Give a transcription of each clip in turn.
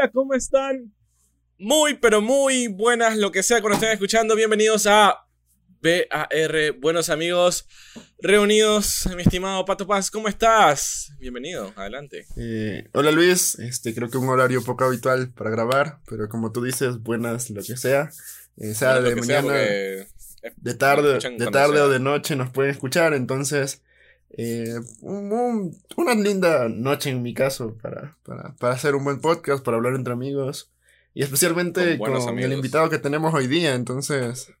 Hola, ¿cómo están? Muy, pero muy buenas, lo que sea cuando estén escuchando. Bienvenidos a BAR, buenos amigos reunidos. Mi estimado Pato Paz, ¿cómo estás? Bienvenido, adelante. Eh, hola Luis, este creo que un horario poco habitual para grabar, pero como tú dices, buenas lo que sea. Eh, sea Bueno, de sea, mañana, de tarde, de tarde sea. o de noche nos pueden escuchar, entonces eh, un- un- una linda noche en mi caso para, para, para hacer un buen podcast, para hablar entre amigos y especialmente Con con, el invitado que tenemos hoy día, entonces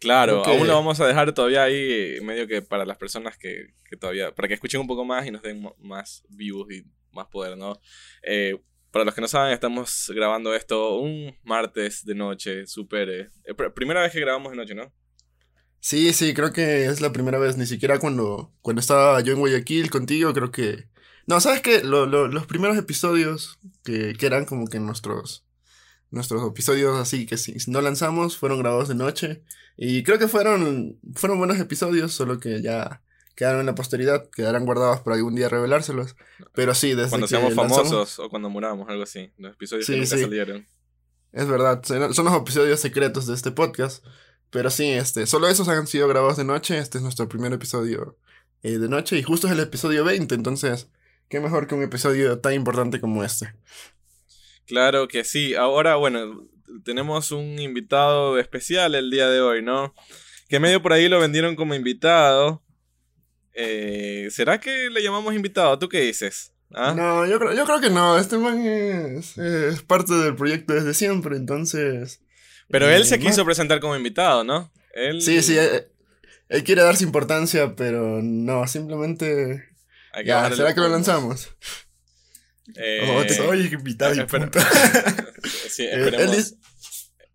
Claro, aún lo vamos a dejar todavía ahí, medio que para las personas que, que todavía, para que escuchen un poco más y nos den más views y más poder, ¿no? Eh, para los que no saben, estamos grabando esto un martes de noche, súper... eh, eh, pr- primera vez que grabamos de noche, ¿no? Sí, sí, creo que es la primera vez, ni siquiera cuando, cuando estaba yo en Guayaquil contigo, creo que... No, ¿sabes qué? Lo- lo- los primeros episodios que, que eran como que nuestros, nuestros episodios así que si no lanzamos fueron grabados de noche y creo que fueron, fueron buenos episodios, solo que ya quedaron en la posteridad, quedarán guardados para algún día revelárselos. Pero sí, desde Cuando que seamos lanzamos- famosos o cuando muramos, algo así. Los episodios Sí, que nunca sí. salieron. Es verdad, son son los episodios secretos de este podcast. Pero sí, este, solo esos han sido grabados de noche. Este es nuestro primer episodio eh, de noche y justo es el episodio 20. Entonces, qué mejor que un episodio tan importante como este. Claro que sí. Ahora, bueno, tenemos un invitado especial el día de hoy, ¿no? Que medio por ahí lo vendieron como invitado. Eh, ¿Será que le llamamos invitado? ¿Tú qué dices? ¿Ah? No, yo creo, yo creo que no. Este man es, es parte del proyecto desde siempre. Entonces. Pero eh, él se no- quiso presentar como invitado, ¿no? Él, Sí, sí. eh, él quiere darse importancia, pero no, simplemente. Hay que Ya, ¿será que lo lanzamos? Eh, Oh, te- Soy invitado y espera. punto. sí, él esperemos. dice-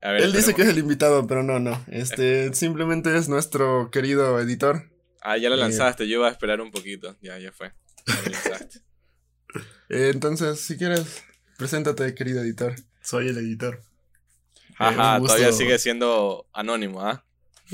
A ver, Él dice que es el invitado, pero no, no. Este simplemente es nuestro querido editor. Ah, ya lo Eh, lanzaste. Yo iba a esperar un poquito. Ya, ya fue. Ya lo lanzaste. Eh, entonces, si quieres, preséntate, querido editor. Soy el editor. Ajá, todavía sigue siendo anónimo, ¿ah?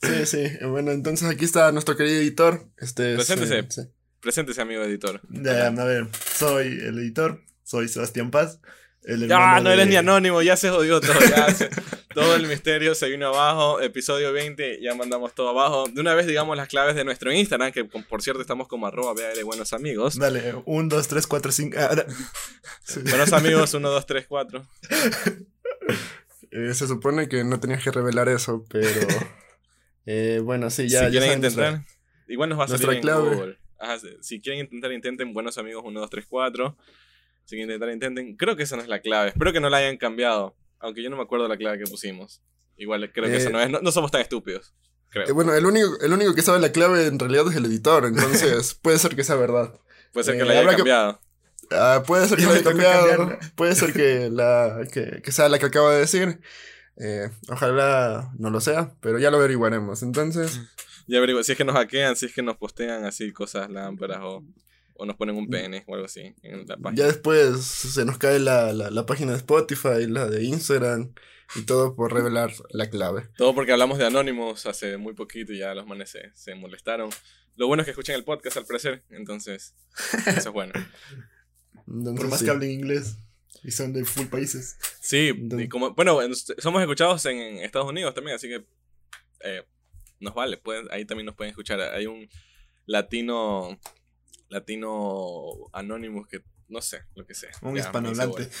Sí, sí. eh, Bueno, entonces aquí está nuestro querido editor. Este es, Preséntese. eh, sí. Preséntese, amigo editor. Ya, a ver, soy el editor. Soy Sebastián Paz. El no eres de- ni anónimo, ya se jodió todo. Ya se- todo el misterio se vino abajo. Episodio 20, ya mandamos todo abajo. De una vez, digamos, las claves de nuestro Instagram, que por cierto estamos como arroba BAL buenos amigos. Dale, 1, 2, 3, 4, 5. Buenos amigos, 1, 2, 3, 4. Eh, se supone que no tenías que revelar eso, pero. eh, bueno, sí, ya. si ya quieren nuestra- intentar, igual nos va a salir en clave. Google. Ajá, si- quieren intentar, intenten buenos amigos 1, 2, 3, 4. Si quieren intentar, intenten. Creo que esa no es la clave. Espero que no la hayan cambiado. Aunque yo no me acuerdo la clave que pusimos. Igual creo que Eh, esa no es. No, no somos tan estúpidos. Creo. Eh, bueno, el único, el único que sabe la clave en realidad es el editor, entonces puede ser que sea verdad. Puede ser que eh, la que- cambiado. Ah, puede ser que me haya cambiado, puede ser que, la, que, que sea la que acabo de decir. Eh, ojalá no lo sea, pero ya lo averiguaremos. Entonces, Ya averiguo, si es que nos hackean, si es que nos postean así cosas lámparas o, o nos ponen Mm. un pene o algo así en la página. ya después se nos cae la, la, la página de Spotify, la de Instagram y todo por revelar la clave. Todo porque hablamos de anónimos hace muy poquito y ya los manes se, se molestaron. Lo bueno es que escuchan el podcast al parecer, entonces eso es bueno. Entonces, Por más sí. que hablen inglés. Y son de full países. Sí, Entonces- y como, bueno, en- somos escuchados en, en Estados Unidos también, así que eh, nos vale, pueden, ahí también nos pueden escuchar. Hay un latino, latino anónimo que, no sé, lo que sea. Un Ya, hispanohablante.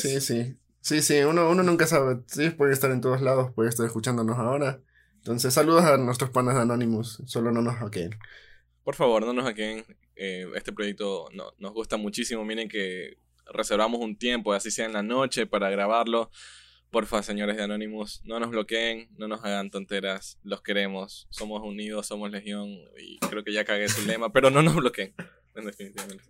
Sí, sí. Sí, sí, uno, uno nunca sabe. Sí, puede estar en todos lados, puede estar escuchándonos ahora. Entonces, saludos a nuestros panas de Anonymous. Solo no nos hackeen. Por favor, no nos hackeen. Eh, este proyecto no- nos gusta muchísimo. Miren que reservamos un tiempo, así sea en la noche, para grabarlo. Porfa, señores de Anonymous, no nos bloqueen, no nos hagan tonteras. Los queremos. Somos unidos, somos legión. Y creo que ya cagué su lema, pero no nos bloqueen. Definitivamente.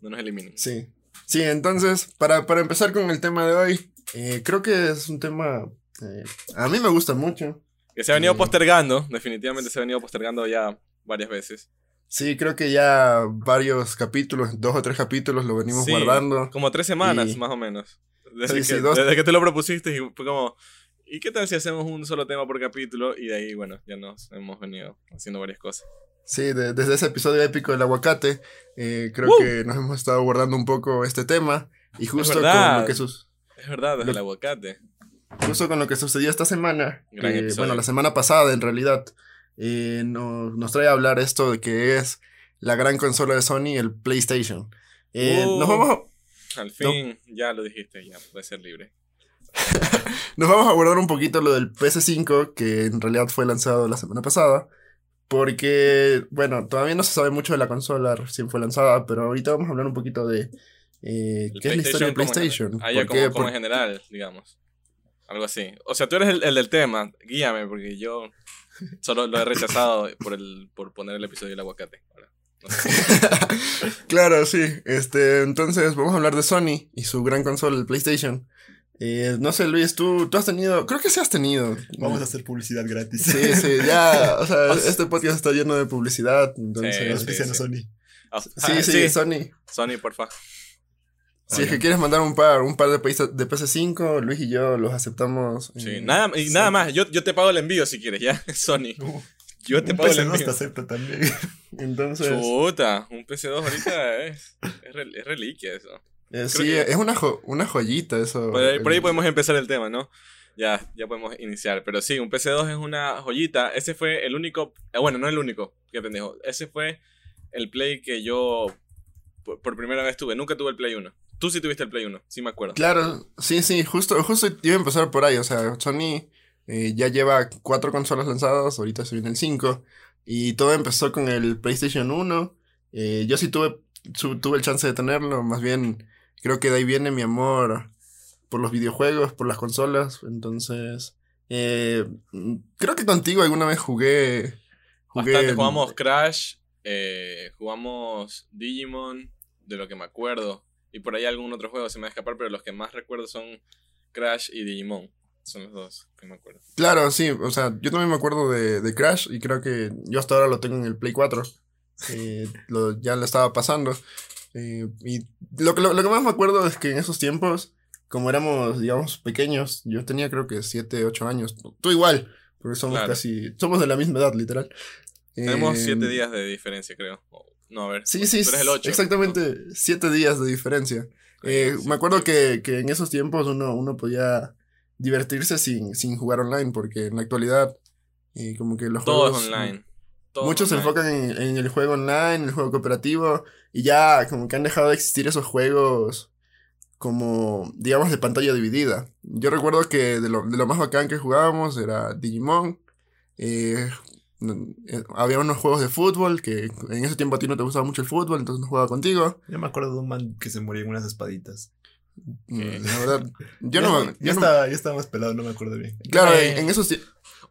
No nos eliminen. Sí. Sí, entonces, para, para empezar con el tema de hoy, eh, creo que es un tema. eh, a mí me gusta mucho. Que se ha venido Mm. postergando. Definitivamente se ha venido postergando ya varias veces. Sí, creo que ya varios capítulos, dos o tres capítulos lo venimos Sí, guardando. Como tres semanas, Y- más o menos. Desde, Sí, que, sí, dos- desde que te lo propusiste y fue como, ¿y qué tal si hacemos un solo tema por capítulo? Y de ahí, bueno, ya nos hemos venido haciendo varias cosas. Sí, de- desde ese episodio épico del aguacate, eh, creo ¡Woo! que nos hemos estado abordando un poco este tema. Y justo con lo, que sus- Es verdad, desde Lo- el aguacate. justo con lo que sucedió esta semana, eh, bueno, la semana pasada en realidad, eh, no- nos trae a hablar esto de que es la gran consola de Sony, el PlayStation. Eh, Uh. nos, vamos a, Al fin, ya lo dijiste, ya puede ser libre. nos vamos a abordar un poquito lo del PS5, que en realidad fue lanzado la semana pasada. Porque, bueno, todavía no se sabe mucho de la consola, recién fue lanzada, pero ahorita vamos a hablar un poquito de eh, qué es la historia de PlayStation. Ah, ya, ¿Por como, qué? como Por- en general, digamos. Algo así. O sea, tú eres el, el del tema, guíame, porque yo solo lo he rechazado por, el, por poner el episodio del aguacate. Ahora, no sé. Claro, sí. Este, entonces vamos a hablar de Sony y su gran consola, el PlayStation. Eh, no sé, Luis, tú, tú has tenido, creo que sí has tenido. Vamos a hacer publicidad gratis. Sí, sí, ya, o sea, este podcast está lleno de publicidad, Sí, entonces... A sí. Sony. Ah, Sí, ah, sí, Sony. Sony, porfa. Si es que quieres mandar un par, un par de, de PS5, Luis y yo los aceptamos. Sí, nada, y sí. nada más. Yo, yo te pago el envío si quieres, ya. Sony. Uh, Yo te un pago el PC no envío. te acepta también. Entonces, Chuta, un PC2 ahorita es, es, rel- es reliquia eso. eh, sí, que- es una, jo- una joyita eso. Por ahí, por ahí el- podemos empezar el tema, ¿no? Ya, ya podemos iniciar. Pero sí, un PC2 es una joyita. Ese fue el único. eh, bueno, no el único, qué pendejo. Ese fue el Play que yo por, por primera vez tuve. Nunca tuve el Play 1. Tú sí tuviste el Play 1, sí me acuerdo. Claro, sí, sí, justo, justo iba a empezar por ahí, o sea, Sony eh, ya lleva cuatro consolas lanzadas, ahorita se viene el 5, y todo empezó con el PlayStation 1, eh, yo sí tuve, su- tuve el chance de tenerlo, más bien creo que de ahí viene mi amor por los videojuegos, por las consolas, entonces, eh, creo que contigo alguna vez jugué... jugué Bastante en- jugamos Crash, jugamos Digimon, de lo que me acuerdo. Y por ahí algún otro juego se me va a escapar, pero los que más recuerdo son Crash y Digimon. Son los dos que me acuerdo. Claro, sí, o sea, yo también me acuerdo de, de Crash y creo que yo hasta ahora lo tengo en el Play 4. eh, lo, ya lo estaba pasando. eh, y lo, que- lo, lo que más me acuerdo es que en esos tiempos, como éramos, digamos, pequeños, yo tenía creo que 7, 8 años. Tú igual, porque somos Claro. casi, somos de la misma edad, literal. Tenemos Eh, siete días de diferencia, creo. O- No, a ver. Sí, sí, Tú eres el 8. exactamente, 7 días de diferencia. Eh, me acuerdo que, que en esos tiempos uno, uno podía divertirse sin, sin jugar online, porque en la actualidad, eh, como que los Todo es juegos- online. Todo Muchos se online. enfocan en, en el juego online, en el juego cooperativo, y ya como que han dejado de existir esos juegos como, digamos, de pantalla dividida. Yo recuerdo que de lo, de lo más bacán que jugábamos era Digimon. eh, había unos juegos de fútbol que en ese tiempo a ti no te gustaba mucho el fútbol, entonces no jugaba contigo. Yo me acuerdo de un man que se murió en unas espaditas. Mm, La verdad, yo no, ya, yo no- estaba, ya estaba más pelado, no me acuerdo bien. Claro, Eh. en, esos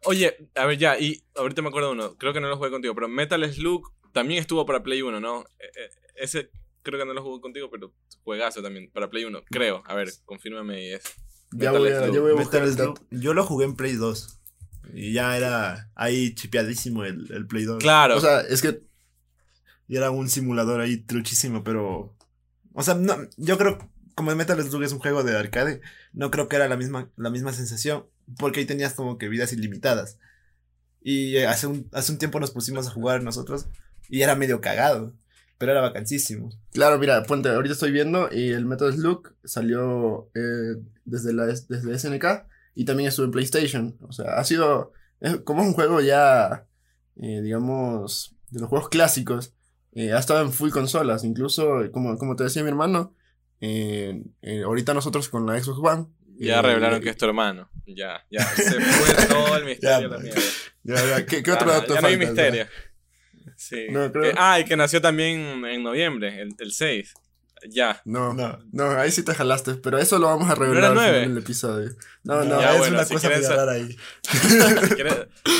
Oye, a ver, ya, y ahorita me acuerdo de uno. Creo que no lo jugué contigo, pero Metal Slug también estuvo para Play 1, ¿no? Eh, eh, ese creo que no lo jugué contigo, pero juegazo también para Play 1, creo. A ver, confírmame y es. ya Metal voy a, Slug. ya voy a buscar Metal. Slug, yo lo jugué en Play 2. Y ya era ahí chipeadísimo el, el Play 2. Claro. O sea, es que Y era un simulador ahí truchísimo, pero. O sea, no, yo creo, como Metal Slug es un juego de arcade, no creo que era la misma, la misma sensación, porque ahí tenías como que vidas ilimitadas. Y eh, hace un, hace un tiempo nos pusimos a jugar nosotros, y era medio cagado, pero era vacancísimo. Claro, mira, ponte, ahorita estoy viendo y el Metal Slug salió eh, desde, la, desde SNK y también estuvo en PlayStation. O sea, ha sido, es- como es un juego ya, eh, digamos, de los juegos clásicos, eh, ha estado en full consolas. Incluso, como, como te decía mi hermano, eh, eh, ahorita nosotros con la Xbox One. ya eh, revelaron que es tu hermano. Ya, ya. Se fue todo el misterio Ya, mierda. ya, ya, ¿qué, otro no- dato ya no hay falta? misterio. Sí. No, creo- Que- ah, y que nació también en noviembre, el, el 6. Ya. No, no, No. ahí sí te jalaste, pero eso lo vamos a revelar final del episodio. No, no, Ya, es bueno, una si cosa sa- rara ahí. Si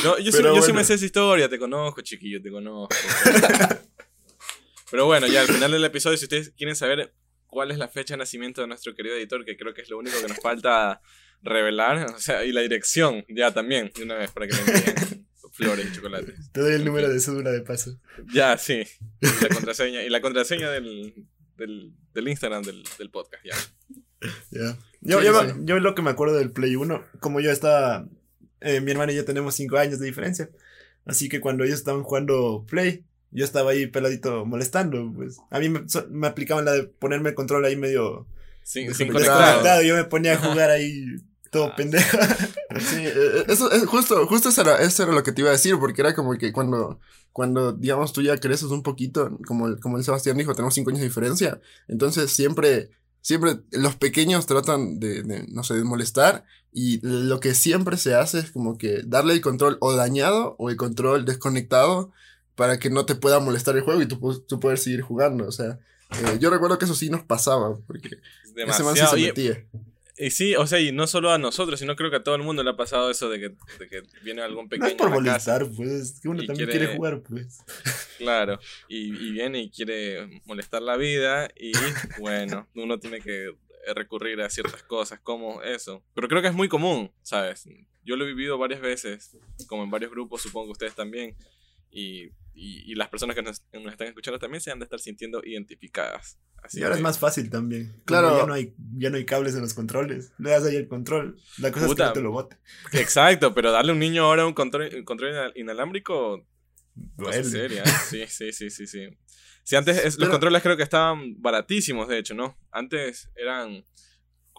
Yo, yo, sí, yo sí me sé esa historia, te conozco, chiquillo, te conozco. Pero bueno, ya al final del episodio, si ustedes quieren saber cuál es la fecha de nacimiento de nuestro querido editor, que creo que es lo único que nos falta revelar, o sea, y la dirección, ya también, de una vez, para que envíen flores y chocolates. Te doy el número de cédula de paso. Ya, sí. Y la contraseña, y la contraseña del, del, del Instagram del, del podcast, ya. Ya. Yo, Sí, yo, sí. yo lo que me acuerdo del Play 1, como yo estaba, eh, mi hermano y yo tenemos 5 años de diferencia, Así que cuando ellos estaban jugando Play, yo estaba ahí peladito molestando, pues. A mí me, so- me aplicaban la de ponerme el control ahí medio Sin, sin conectado. Yo me ponía a jugar ahí todo Ah. pendejo. Sí, eh, eso es justo, justo eso era, eso era lo que te iba a decir, porque era como que cuando, cuando, digamos, tú ya creces un poquito, como, el- como el Sebastián dijo, tenemos cinco años de diferencia, entonces siempre, siempre los pequeños tratan de, de, no sé, de molestar, y lo que siempre se hace es como que darle el control o dañado o el control desconectado para que no te pueda molestar el juego y tú, tú puedes seguir jugando, o sea, eh, yo recuerdo que eso sí nos pasaba, porque ese man Demasiado. se metía. Y sí, o sea, y no solo a nosotros, sino creo que a todo el mundo le ha pasado eso de que, de que viene algún No pequeño es por a la casa. molestar, pues. Que uno también quiere- quiere jugar, pues. Claro, y, y viene y quiere molestar la vida y bueno, uno tiene que recurrir a ciertas cosas como eso. Pero creo que es muy común, ¿sabes? Yo lo he vivido varias veces, como en varios grupos, supongo que ustedes también, y, y, y las personas que nos, están escuchando también se han de estar sintiendo identificadas. Así y ahora que- es más fácil también. Claro. Como Ya no, hay, ya no hay cables en los controles. Le das ahí el control. La cosa Puta. es que no te lo bote. Exacto, pero darle a un niño ahora un control, un control inal- inalámbrico Duele. seria, ¿eh? sí, sí, sí, sí, sí. Sí, antes es- los controles creo que estaban baratísimos, de hecho, ¿no? Antes eran,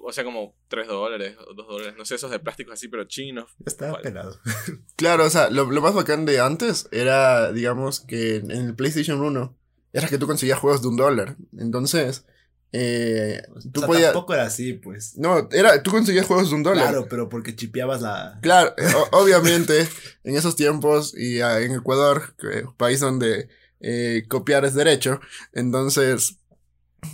o sea, como 3 dólares o 2 dólares, no sé, esos de plástico así, pero chinos. Vale. pelado. Claro, o sea, lo, lo más bacán de antes era, digamos, que en el PlayStation 1 era que tú conseguías juegos de un dólar. Entonces, eh, tú o sea, podías... tampoco era así, pues. No, era, tú conseguías juegos de un dólar. Claro, pero porque chipeabas la. Claro, eh, obviamente, en esos tiempos y ah, en Ecuador, que- país donde eh, copiar es derecho, entonces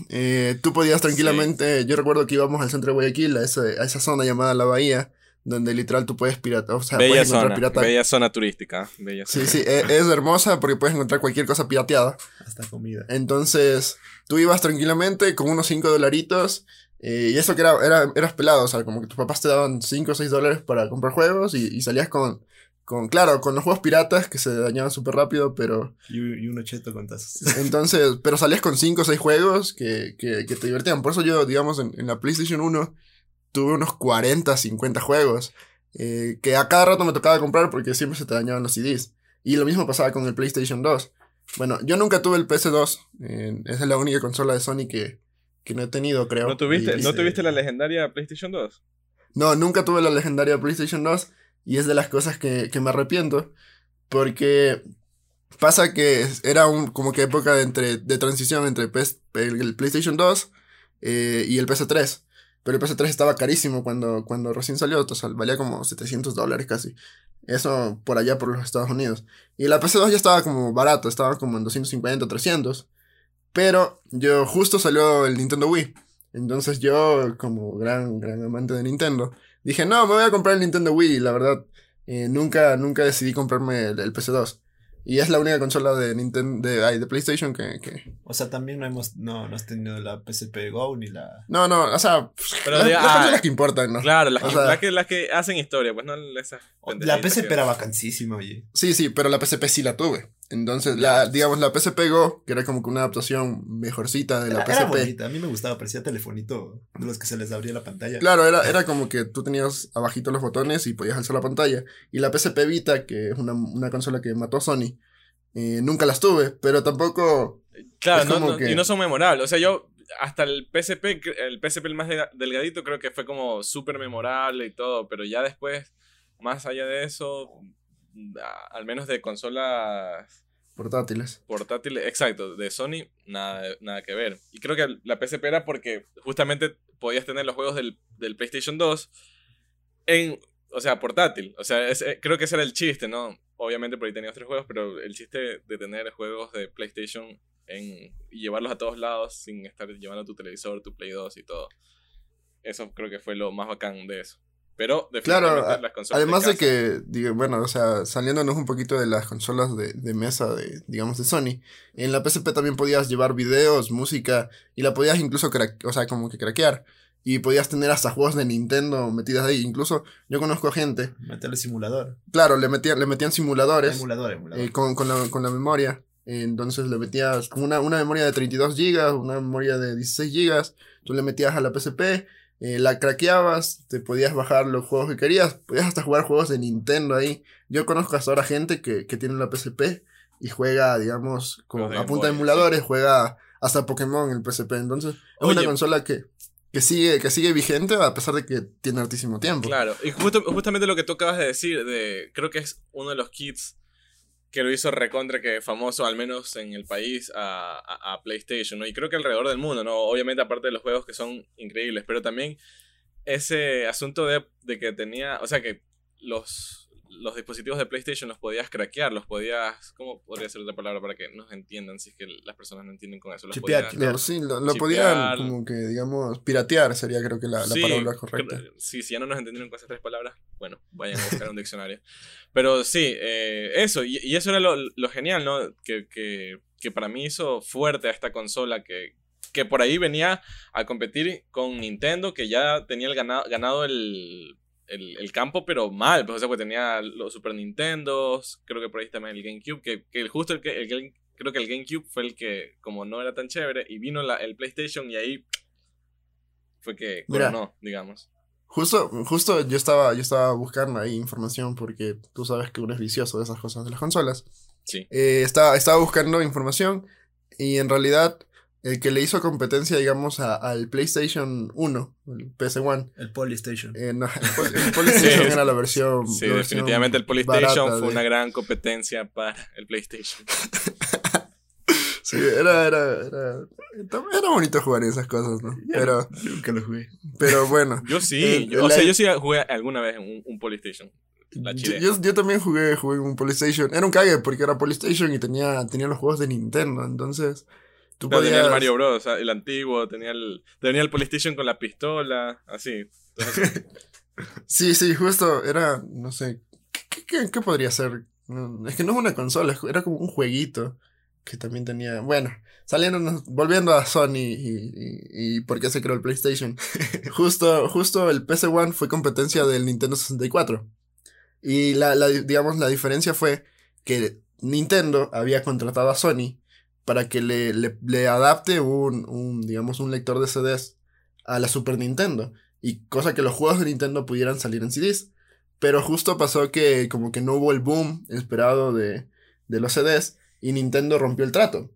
eh, tú podías tranquilamente, yo recuerdo que íbamos al centro de Guayaquil, a, ese- a esa zona llamada La Bahía, donde literal tú puedes pirata, o sea, bella puedes encontrar zona, pirata. bella zona turística. Bella Sí, zona. sí, e- es hermosa porque puedes encontrar cualquier cosa pirateada. Hasta comida. Entonces, tú ibas tranquilamente con unos 5 dolaritos. eh, y eso que era, era, eras pelado, o sea, como que tus papás te daban 5 o 6 dólares para comprar juegos y, y salías con, con, claro, con los juegos piratas que se dañaban súper rápido, pero Y, y uno cheto con tazos. entonces, pero salías con 5 o 6 juegos que, que, que te divertían. Por eso yo, digamos, en, en la PlayStation 1 tuve unos 40, 50 juegos eh, que a cada rato me tocaba comprar porque siempre se te dañaban los CDs. Y lo mismo pasaba con el PlayStation 2. Bueno, yo nunca tuve el PS2. eh, esa es la única consola de Sony que, que no he tenido, creo. ¿No tuviste, Y- ¿No tuviste la legendaria PlayStation 2? no, nunca tuve la legendaria PlayStation 2 y es de las cosas que, que me arrepiento porque pasa que era un como que época de, entre, de transición entre el, el PlayStation 2 eh, y el PS3. Pero el PS3 estaba carísimo cuando, cuando recién salió, o sea, valía como 700 dólares casi. Eso por allá por los Estados Unidos. Y la PS2 ya estaba como barato, estaba como en 250, 300. Pero yo justo salió el Nintendo Wii. Entonces yo, como gran, gran amante de Nintendo, dije, no, me voy a comprar el Nintendo Wii. La verdad, eh, nunca, nunca decidí comprarme el, el PS2. Y es la única consola de Nintendo, de, ay, de PlayStation que, que... O sea, también no hemos, no, no has tenido la PSP Go ni la. No, no, o sea, Pero las, de- las ah, consolas que importan, ¿no? Claro, las, O que, sea- las que, las que hacen historia, pues no esas. La PSP era vacancísima, oye. Sí, sí, pero la PSP sí la tuve. Entonces, la, digamos, la PSP Go, que era como que una adaptación mejorcita de la Era, era PSP. bonita. A mí me gustaba, parecía telefonito de los que se les abría la pantalla. Claro, era, era como que tú tenías abajito los botones y podías alzar la pantalla. Y la PSP Vita, que es una, una consola que mató a Sony, eh, nunca las tuve, pero tampoco... Claro, no, no- que- y no son memorables. O sea, yo hasta el PSP, el PSP el más delga- delgadito, creo que fue como súper memorable y todo, pero ya después, más allá de eso, al menos de consolas Portátiles. portátiles, exacto, de Sony, nada, nada que ver. Y creo que la PSP era porque justamente podías tener los juegos del, del PlayStation 2 en, o sea, portátil. O sea, es- creo que ese era el chiste, ¿no? Obviamente por ahí tenías tres juegos, pero el chiste de tener juegos de PlayStation en, y llevarlos a todos lados sin estar llevando tu televisor, tu Play 2 y todo. Eso creo que fue lo más bacán de eso. Pero Claro, definitivamente a- las consolas Además de casa- que, digo, bueno, o sea, saliéndonos un poquito de las consolas de, de mesa de, digamos, de Sony, en la PSP también podías llevar videos, música, y la podías incluso, crack- o sea, como que craquear. Y podías tener hasta juegos de Nintendo metidas ahí. Incluso yo conozco gente, Meterle simulador. claro, le metían, le metían simuladores Emulador, emulador. eh, con, con la, con la memoria. Entonces le metías como una, una memoria de 32 GB, una memoria de 16 GB, tú le metías a la PSP, eh, la craqueabas, te podías bajar los juegos que querías, podías hasta jugar juegos de Nintendo ahí. Yo conozco hasta ahora gente que, que tiene la PSP y juega, digamos, con, a punta de emuladores, juega hasta Pokémon en el PSP. Entonces, es Oye. una consola que, que, sigue, que sigue vigente a pesar de que tiene hartísimo tiempo. Claro, y justo- justamente lo que tú acabas de decir, de, creo que es uno de los kits que lo hizo recontra que famoso, al menos en el país, a, a- PlayStation, ¿no? Y creo que alrededor del mundo, ¿no? Obviamente aparte de los juegos que son increíbles, pero también ese asunto de, de que tenía, o sea, que los, los dispositivos de PlayStation los podías craquear, los podías, ¿cómo podría ser otra palabra para que nos entiendan si es que las personas no entienden con eso? Los Chipear, podías-. Lo, sí, lo, lo Chipear. podían como que, digamos, piratear sería creo que la, la Sí, palabra correcta. Sí, si ya no nos entendieron con esas tres palabras, bueno, vayan a buscar un diccionario. Pero sí, eh, eso, y, y eso era lo, lo genial, ¿no? Que, que, que para mí hizo fuerte a esta consola que, que por ahí venía a competir con Nintendo, que ya tenía el ganado, ganado el, el, el campo, pero mal, pues, o sea, pues tenía los Super Nintendos, creo que por ahí también el GameCube, que, que el- justo el el, Game- creo que el GameCube fue el que, como no era tan chévere, y vino la, el PlayStation y ahí fue que Mira. coronó, digamos. Justo, justo yo estaba, yo estaba buscando ahí información porque tú sabes que uno es vicioso de esas cosas de las consolas. Sí. Eh, estaba, estaba buscando información y en realidad el que le hizo competencia, digamos, a- al PlayStation 1, el PS1, El Polystation. eh, no, el, Pol- el PlayStation Sí. era la versión. Sí, la versión definitivamente el PlayStation barata fue de- una gran competencia para el PlayStation. Sí, era, era, era, era bonito jugar esas cosas, ¿no? Pero, Nunca lo jugué. pero bueno. Yo sí, El- yo- o la- sea, yo sí jugué alguna vez en un, un PlayStation. La Yo, yo, yo también jugué, jugué en un PlayStation. Era un cague porque era PlayStation y tenía, tenía los juegos de Nintendo. Entonces, tú Claro, tenía podías. el Mario Bros, o sea, el antiguo, tenía el, tenía el PlayStation con la pistola, así. Entonces, Sí, sí, justo era, no sé, ¿qué, qué- podría ser? No, es que no es una consola, era como un jueguito que también tenía, bueno, saliendo, volviendo a Sony y, y, y por qué se creó el PlayStation. justo, justo el PS1 fue competencia del Nintendo 64. Y la, la, digamos, la diferencia fue que Nintendo había contratado a Sony para que le, le, le adapte un, un, digamos, un lector de CDs a la Super Nintendo y cosa que los juegos de Nintendo pudieran salir en CDs. Pero justo pasó que como que no hubo el boom esperado de, de los CDs y Nintendo rompió el trato.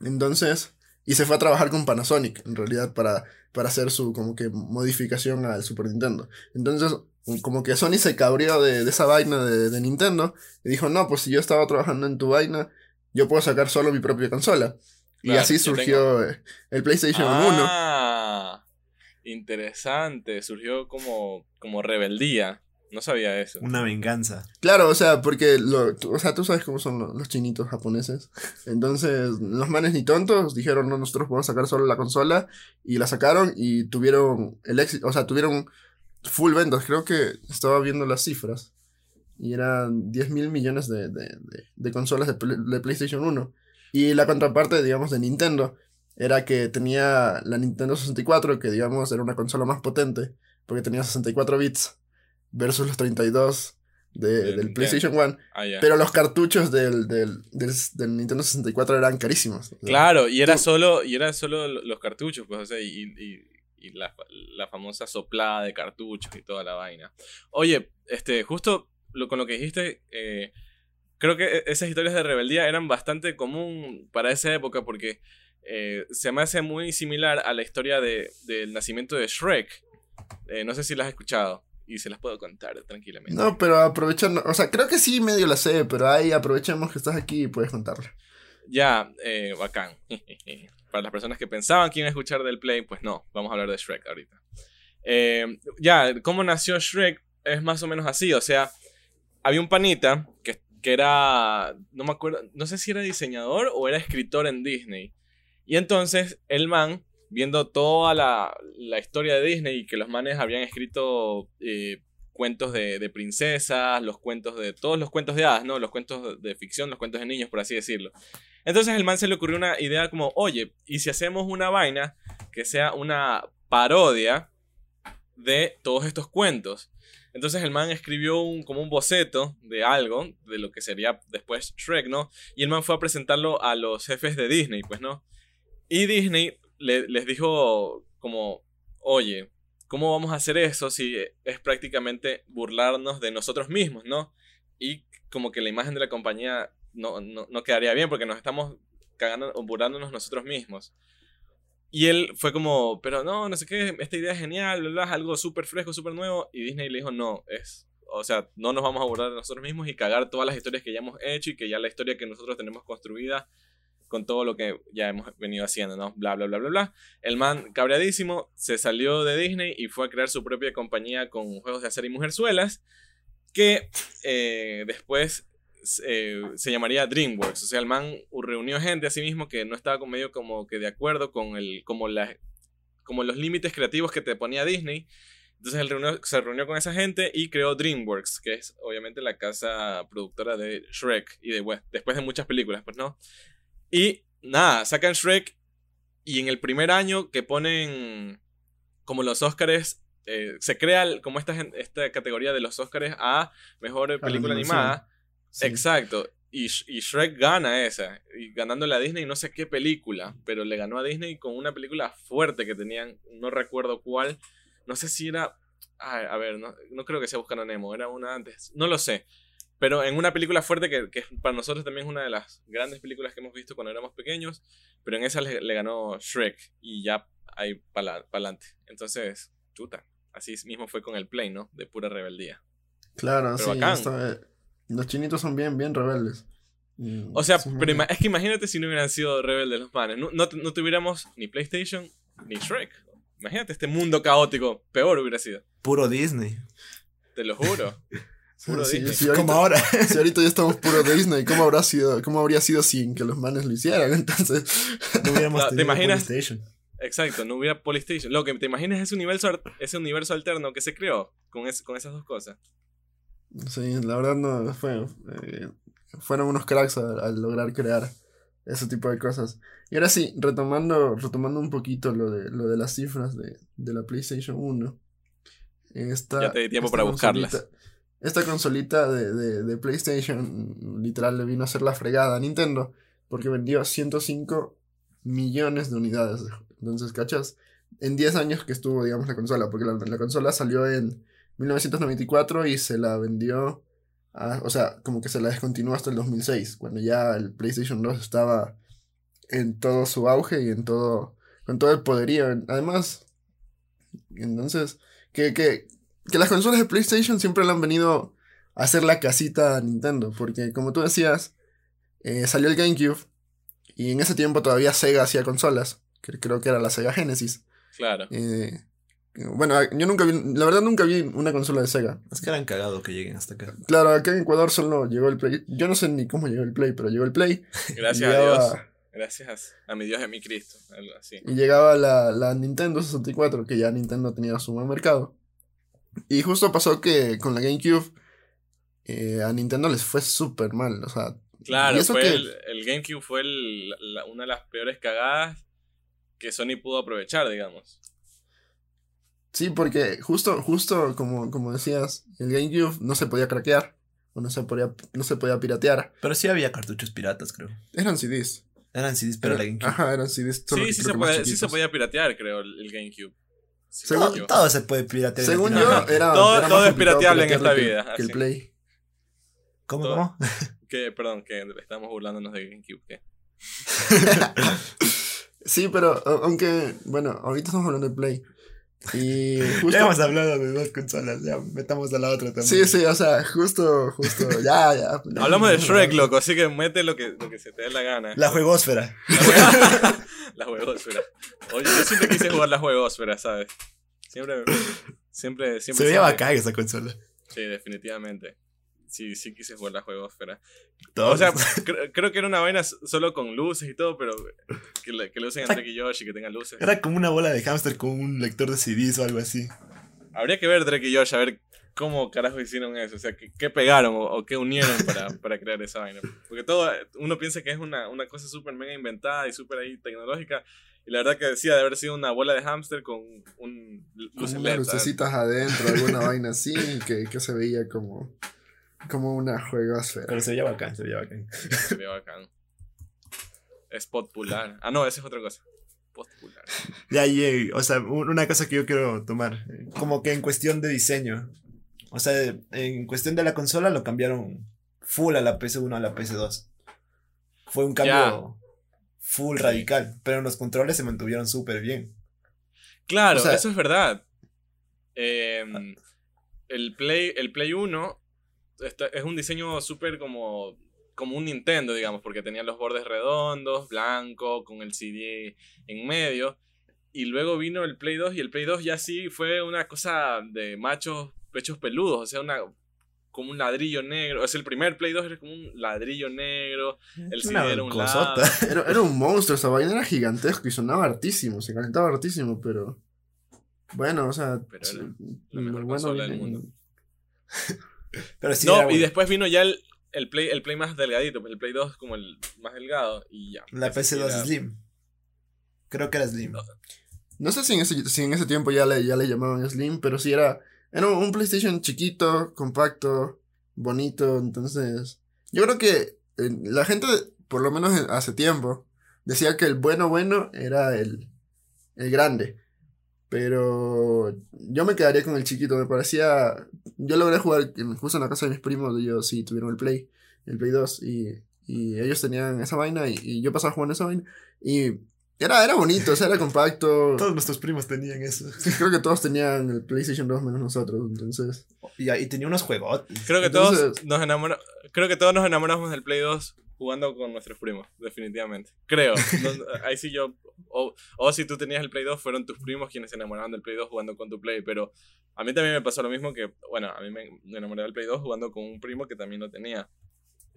Entonces, y se fue a trabajar con Panasonic en realidad para, para hacer su como que modificación al Super Nintendo. Entonces, como que Sony se cabrió de, de esa vaina de, de Nintendo y dijo, no, pues si yo estaba trabajando en tu vaina, yo puedo sacar solo mi propia consola. y así surgió eh, el PlayStation 1. ah, interesante, surgió como, como rebeldía. No sabía eso. Una venganza. Claro, o sea, porque lo, tú- o sea, tú sabes cómo son lo- los chinitos japoneses. Entonces, los manes ni tontos dijeron, no, nosotros podemos sacar solo la consola. Y la sacaron y tuvieron el éxito, o sea, tuvieron full ventas. Creo que estaba viendo las cifras. Y eran 10 mil millones de, de, de- de consolas de, Play- de PlayStation 1. Y la contraparte, digamos, de Nintendo era que tenía la Nintendo 64, que digamos era una consola más potente, porque tenía 64 bits versus los 32 de- Del del. PlayStation 1. Ah. Pero los cartuchos del, del, del, Nintendo 64 eran carísimos. Claro, y era Tú- solo, y era solo lo- los cartuchos, pues, o sea, y, y- y la, la famosa soplada de cartuchos y toda la vaina. Oye, este, justo lo, con lo que dijiste, eh, creo que e- esas historias de rebeldía eran bastante común para esa época porque eh, se me hace muy similar a la historia de, del nacimiento de Shrek. Eh, no sé si las has escuchado y se las puedo contar tranquilamente. No, pero aprovechando, o sea, creo que sí medio la sé, pero ahí aprovechemos que estás aquí y puedes contarla. Ya, eh, bacán. Para las personas que pensaban que iban a escuchar del Play, pues no, vamos a hablar de Shrek ahorita. Eh, ya, ¿cómo nació Shrek? Es más o menos así, o sea, había un panita que, que era, no me acuerdo, no sé si era diseñador o era escritor en Disney. Y entonces el man, viendo toda la, la historia de Disney y que los manes habían escrito eh, cuentos de, de princesas, los cuentos de, todos los cuentos de hadas, ¿no? Los cuentos de, ficción, los cuentos de niños, por así decirlo. Entonces el man se le ocurrió una idea como, oye, ¿y si hacemos una vaina que sea una parodia de todos estos cuentos. Entonces el man escribió un, como un boceto de algo, de lo que sería después Shrek, ¿no? Y el man fue a presentarlo a los jefes de Disney, pues, ¿no? Y Disney le- les dijo como, oye, ¿cómo vamos a hacer eso si es prácticamente burlarnos de nosotros mismos, ¿no? Y como que la imagen de la compañía no, no, no quedaría bien porque nos estamos cagando burlándonos nosotros mismos. Y él fue como, pero no, no sé qué, esta idea es genial, bla, bla, es algo súper fresco, súper nuevo. Y Disney le dijo, no, es, o sea, no nos vamos a de nosotros mismos y cagar todas las historias que ya hemos hecho y que ya la historia que nosotros tenemos construida con todo lo que ya hemos venido haciendo, ¿no? Bla, bla, bla, bla, bla. El man, cabreadísimo, se salió de Disney y fue a crear su propia compañía con juegos de hacer y mujerzuelas, que eh, después eh, se llamaría DreamWorks. O sea, el man reunió gente a sí mismo que no estaba medio como que de acuerdo con el, como la, como los límites creativos que te ponía Disney. Entonces él reunió- se reunió con esa gente y creó DreamWorks, que es obviamente la casa productora de Shrek y de, bueno, después de muchas películas, pues no. Y nada, sacan Shrek y en el primer año que ponen como los Oscars, eh, se crea como esta, esta categoría de los Oscars a mejor película animada. Sí. Exacto. Y, Sh- y Shrek gana esa. Y ganándole a Disney no sé qué película. Pero le ganó a Disney con una película fuerte que tenían. No recuerdo cuál. No sé si era. ay, a ver, no, no creo que sea Buscando a Nemo. Era una antes. No lo sé. Pero en una película fuerte que, que para nosotros también es una de las grandes películas que hemos visto cuando éramos pequeños. Pero en esa le, le ganó Shrek. Y ya ahí para adelante. Entonces, chuta. Así mismo fue con el Play, ¿no? De pura rebeldía. Claro, Pero sí. bacán. Los chinitos son bien, bien rebeldes. Y O sea, pero es que imagínate si no hubieran sido rebeldes los manes. No, no, no tuviéramos ni PlayStation ni Shrek. Imagínate este mundo caótico. Peor hubiera sido. Puro Disney. Te lo juro. puro Sí, Disney. sí, ahorita, Como ahora. si ahorita ya estamos puro Disney, ¿cómo habrá sido, cómo habría sido sin que los manes lo hicieran? Entonces, No hubiéramos No, ¿te tenido imaginas? PlayStation. Exacto, no hubiera PlayStation. Lo que te imaginas es ese universo, ese universo alterno que se creó con, es- con esas dos cosas. Sí, la verdad no fue. eh, fueron unos cracks al, lograr crear ese tipo de cosas. Y ahora sí, retomando, retomando un poquito lo de, lo de las cifras de, de la PlayStation 1. Esta, Ya te di tiempo para buscarlas. consolita- Esta consolita de, de, de PlayStation literal le vino a hacer la fregada a Nintendo porque vendió 105 millones de unidades. Entonces, ¿cachas? En 10 años que estuvo, digamos, la consola, porque la, la consola salió en 1994 y se la vendió, a- o sea, como que se la descontinuó hasta el 2006, cuando ya el PlayStation 2 estaba en todo su auge y en todo, con todo el poderío. Además, entonces, que, que, que las consolas de PlayStation siempre le han venido a hacer la casita a Nintendo, porque como tú decías, eh, salió el GameCube y en ese tiempo todavía Sega hacía consolas, que creo que era la Sega Genesis. Claro. Eh, bueno, yo nunca vi, la verdad nunca vi una consola de Sega. Es que eran cagados que lleguen hasta acá. Claro, acá en Ecuador solo llegó el Play. Yo no sé ni cómo llegó el Play, pero llegó el Play. Gracias a Dios. Gracias a mi Dios y a mi Cristo. Algo así. Y llegaba la, la Nintendo 64, que ya Nintendo tenía su buen mercado. Y justo pasó que con la GameCube eh, a Nintendo les fue súper mal. O sea, Claro, ¿Y eso fue el, el GameCube fue el- la- una de las peores cagadas que Sony pudo aprovechar, digamos. Sí, porque justo, justo como, como decías, el GameCube no se podía craquear. O no se podía, no se podía piratear. Pero sí había cartuchos piratas, creo. Eran CDs. Eran CDs, pero la GameCube. Ajá, eran CDs. solo Sí, sí se, puede, sí se podía piratear, creo, el, el GameCube. Sí, Según- me Todo, se puede piratear. Según yo, latinoamérica. era. Todo- era todo es pirateable en esta que- vida, Que el. Play. ¿Cómo, todo- cómo? Que, perdón, que estamos burlándonos de GameCube. ¿qué? Sí, pero aunque, bueno, ahorita estamos hablando de Play. Y justo. Ya hemos hablado de dos consolas, ya metamos a la otra también. Sí, sí, o sea, justo, justo, ya, ya. Hablamos de Shrek, loco, así que mete lo que, lo que se te dé la gana. La juegosfera. La juegosfera. Oye, yo siempre quise jugar la juegosfera, ¿sabes? Siempre, siempre, siempre. Se veía bacán esa consola. Sí, definitivamente. Sí, sí quise jugar la juegosfera. O sea, cre- creo que era una vaina solo con luces y todo, pero que le, que le usen a Drake y Josh y que tengan luces. era como una bola de hámster con un lector de CDs o algo así. Habría que ver Drake y Josh a ver cómo carajo hicieron eso. O sea, qué, qué pegaron o, o qué unieron para, para crear esa vaina. Porque todo, uno piensa que es una, una cosa súper mega inventada y súper ahí tecnológica. Y la verdad que decía de haber sido una bola de hámster con un luz unas ¿sabes? lucecitas adentro, alguna vaina así, que, que se veía como, como una juegosfera. Pero se veía bacán, se veía bacán. Se ve bacán. Es popular. Ah, no, esa es otra cosa. Popular. De ahí, eh, o sea, un- una cosa que yo quiero tomar, como que en cuestión de diseño, o sea, en cuestión de la consola lo cambiaron full a la PS1 a la PS2. Fue un cambio full Sí. radical, pero los controles se mantuvieron súper bien. Claro, O sea- eso es verdad. Em, el, Play, el Play 1 está- es un diseño súper como, como un Nintendo, digamos, porque tenía los bordes redondos, blanco, con el CD en medio. Y luego vino el Play 2 y el Play 2 ya sí fue una cosa de machos pechos peludos, o sea, una como un ladrillo negro. Es el primer Play 2 era como un ladrillo negro. El Es CD era un lado. Era, era un monstruo, esa vaina era gigantesco y sonaba hartísimo, se calentaba hartísimo, pero. Bueno, o sea. Pero sí, era la lo mejor bueno consola del mundo. Pero sí, no, era y después vino ya el, el, Play, el Play más delgadito, pues el Play 2 como el más delgado y ya. la Ese sí PS2 era- Slim. Creo que era Slim. No sé si en ese, si en ese tiempo ya le, ya le llamaban Slim, pero sí era. Era un PlayStation chiquito, compacto, bonito. Entonces. Yo creo que eh, la gente, por lo menos en- hace tiempo, decía que el bueno bueno era el, el grande. Pero yo me quedaría con el chiquito, me parecía... Yo logré jugar justo en la casa de mis primos, ellos sí tuvieron el Play, el Play 2, y, y ellos tenían esa vaina y, y yo pasaba jugando esa vaina. Y era, era bonito, o sea, era compacto. Todos nuestros primos tenían eso. Creo que todos tenían el PlayStation 2 menos nosotros, entonces... Y, y tenía unos juegos. Creo que Entonces- todos nos enamoramos. Creo que todos nos enamoramos del Play 2 jugando con nuestros primos, definitivamente. Creo. No- ahí sí yo. O, o si tú tenías el Play 2, fueron tus primos quienes se enamoraban del Play 2 jugando con tu Play. Pero a mí también me pasó lo mismo que. Bueno, a mí me me enamoré del Play 2 jugando con un primo que también lo tenía.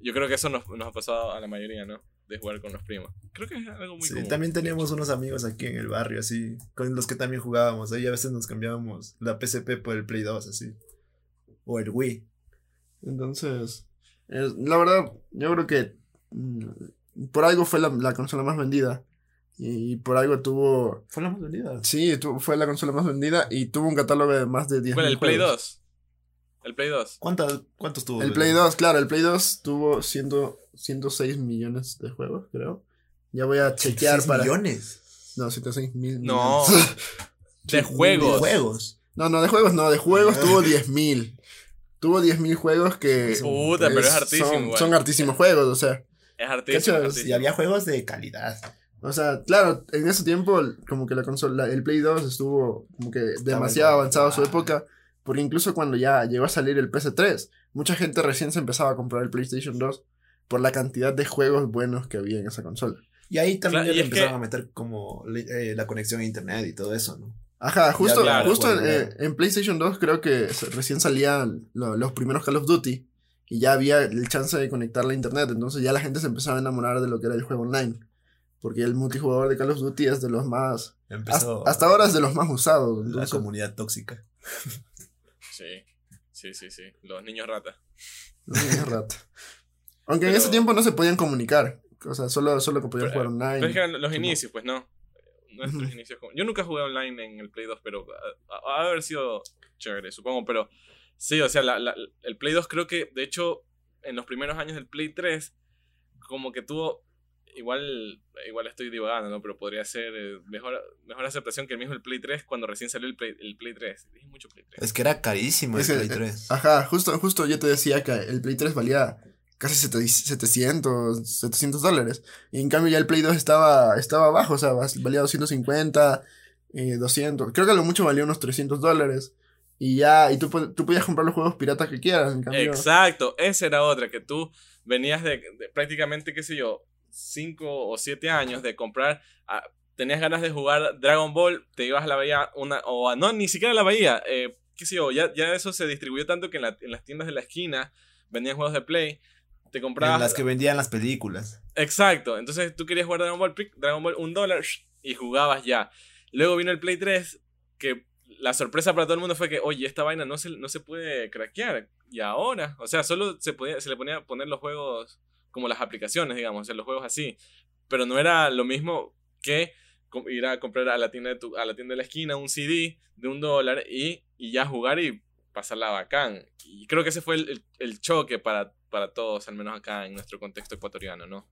Yo creo que eso nos, nos ha pasado a la mayoría, ¿no? De jugar con los primos. Creo que es algo muy Sí, común. también teníamos unos amigos aquí en el barrio, así, con los que también jugábamos. Ahí a veces nos cambiábamos la PSP por el Play 2, así. O el Wii. Entonces, es- la verdad, yo creo que por algo fue la, la consola más vendida. Y, y por algo tuvo... Fue la más vendida. Sí, tu- fue la consola más vendida y tuvo un catálogo de más de 10 Bueno, el Play 2. El Play 2. ¿Cuántas, ¿Cuántos tuvo? El Play 2, claro, el Play 2 tuvo 100 106 millones de juegos, creo. Ya voy a chequear ¿Seis para... millones No, 106 mil. No. millones. De de juegos. juegos. No, no, de juegos no, de juegos tuvo 10 mil. Tuvo 10 mil juegos que... Puta, pero es hartísimo Son, son hartísimos juegos, o sea... Es artísimo. ¿Cachas? artísimo. Y había juegos de calidad. O sea, claro, en ese tiempo como que la consola, el Play 2 estuvo como que demasiado avanzado a su Ah. época, porque incluso cuando ya llegó a salir el PS3, mucha gente recién se empezaba a comprar el PlayStation 2 por la cantidad de juegos buenos que había en esa consola. Y ahí también Claro, ya y le empezaron que- a meter como eh, la conexión a internet y todo eso, ¿no? Ajá, justo, claro, justo en, eh, en PlayStation 2 creo que recién salían lo- los primeros Call of Duty y ya había el chance de conectarla a internet, entonces ya la gente se empezaba a enamorar de lo que era el juego online, porque el multijugador de Call of Duty es de los más... Hasta, Empezó hasta ahora es de los más usados. la entonces- comunidad tóxica. Sí. Sí, sí, sí. Los niños rata. No tenía rato. Aunque en ese tiempo no se podían comunicar. O sea, solo, solo que podían Pero- jugar online. Pero es que eran los Como- inicios, pues no. Nuestros inicios. Yo nunca jugué online en el Play 2, pero ha, ha de haber sido chévere, supongo. Pero sí, o sea, la- la- el Play 2 creo que, de hecho, en los primeros años del Play 3, como que tuvo. Igual, igual estoy divagando, ¿no? Pero podría ser eh, mejor, mejor aceptación que el mismo el Play 3 cuando recién salió el Play, el Play 3. Dije mucho Play 3. Es que era carísimo Es el que, Play eh, 3. Ajá, justo, justo yo te decía que el Play 3 valía casi sete- 700, 700 dólares. Y en cambio ya el Play 2 estaba, estaba bajo, o sea, valía 250, eh, 200. Creo que a lo mucho valía unos 300 dólares. Y ya, y tú, tú podías comprar los juegos piratas que quieras. En cambio, Exacto, esa era otra, que tú venías de, de prácticamente, qué sé yo, 5 o 7 años de comprar, ah, tenías ganas de jugar Dragon Ball, te ibas a la bahía, una, o a- no, ni siquiera a la bahía, eh, qué sé yo, ya, ya eso se distribuyó tanto que en, la- en las tiendas de la esquina vendían juegos de Play, te comprabas... En las que vendían las películas. Exacto, entonces tú querías jugar Dragon Ball, pic, Dragon Ball un dólar y jugabas ya. Luego vino el Play 3, que la sorpresa para todo el mundo fue que, oye, esta vaina no se, no se puede craquear. Y ahora, o sea, solo se, podía, se le ponía a poner los juegos como las aplicaciones, digamos, o sea, los juegos así. Pero no era lo mismo que ir a comprar a la tienda de, tu- a la tienda de la esquina un CD de un dólar y, y ya jugar y pasarla bacán. Y creo que ese fue el, el- el choque para, para todos, al menos acá en nuestro contexto ecuatoriano, ¿no?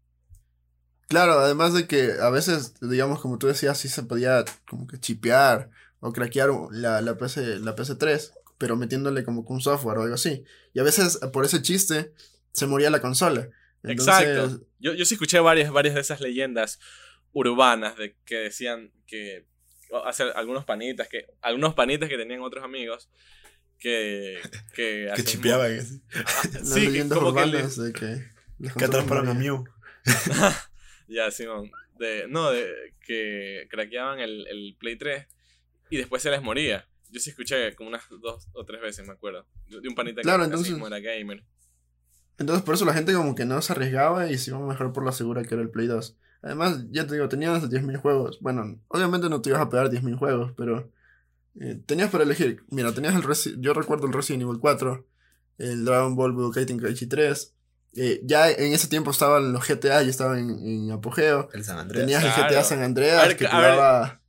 Claro, además de que a veces, digamos, como tú decías, sí se podía como que chipear o craquear la, la, PC, la PC3, pero metiéndole como que un software o algo así. Y a veces, por ese chiste, se moría la consola. Entonces, Exacto. Yo, yo sí escuché varias, varias de esas leyendas urbanas de que decían que hacer algunos panitas que algunos panitas que tenían otros amigos que que, Que chipeaban. así. Las sí, que leyendas como que le- urbanas de que... atraparon a Mew. ya Simón de no de que craqueaban el, el Play 3 y después se les moría yo sí escuché como unas dos o tres veces me acuerdo de un panita Claro, que entonces- era gamer Entonces por eso la gente como que no se arriesgaba y se iba mejor por la segura que era el Play 2. Además, ya te digo, tenías 10.000 juegos. Bueno, obviamente no te ibas a pegar 10.000 juegos, pero eh, tenías para elegir. Mira, tenías el Resi- yo recuerdo el Resident Evil 4, el Dragon Ball Budokai Tenkaichi 3. eh, ya en ese tiempo estaban los GTA y estaban en, en apogeo. El San Andreas. Tenías el. GTA San Andreas ver, que te a ver, daba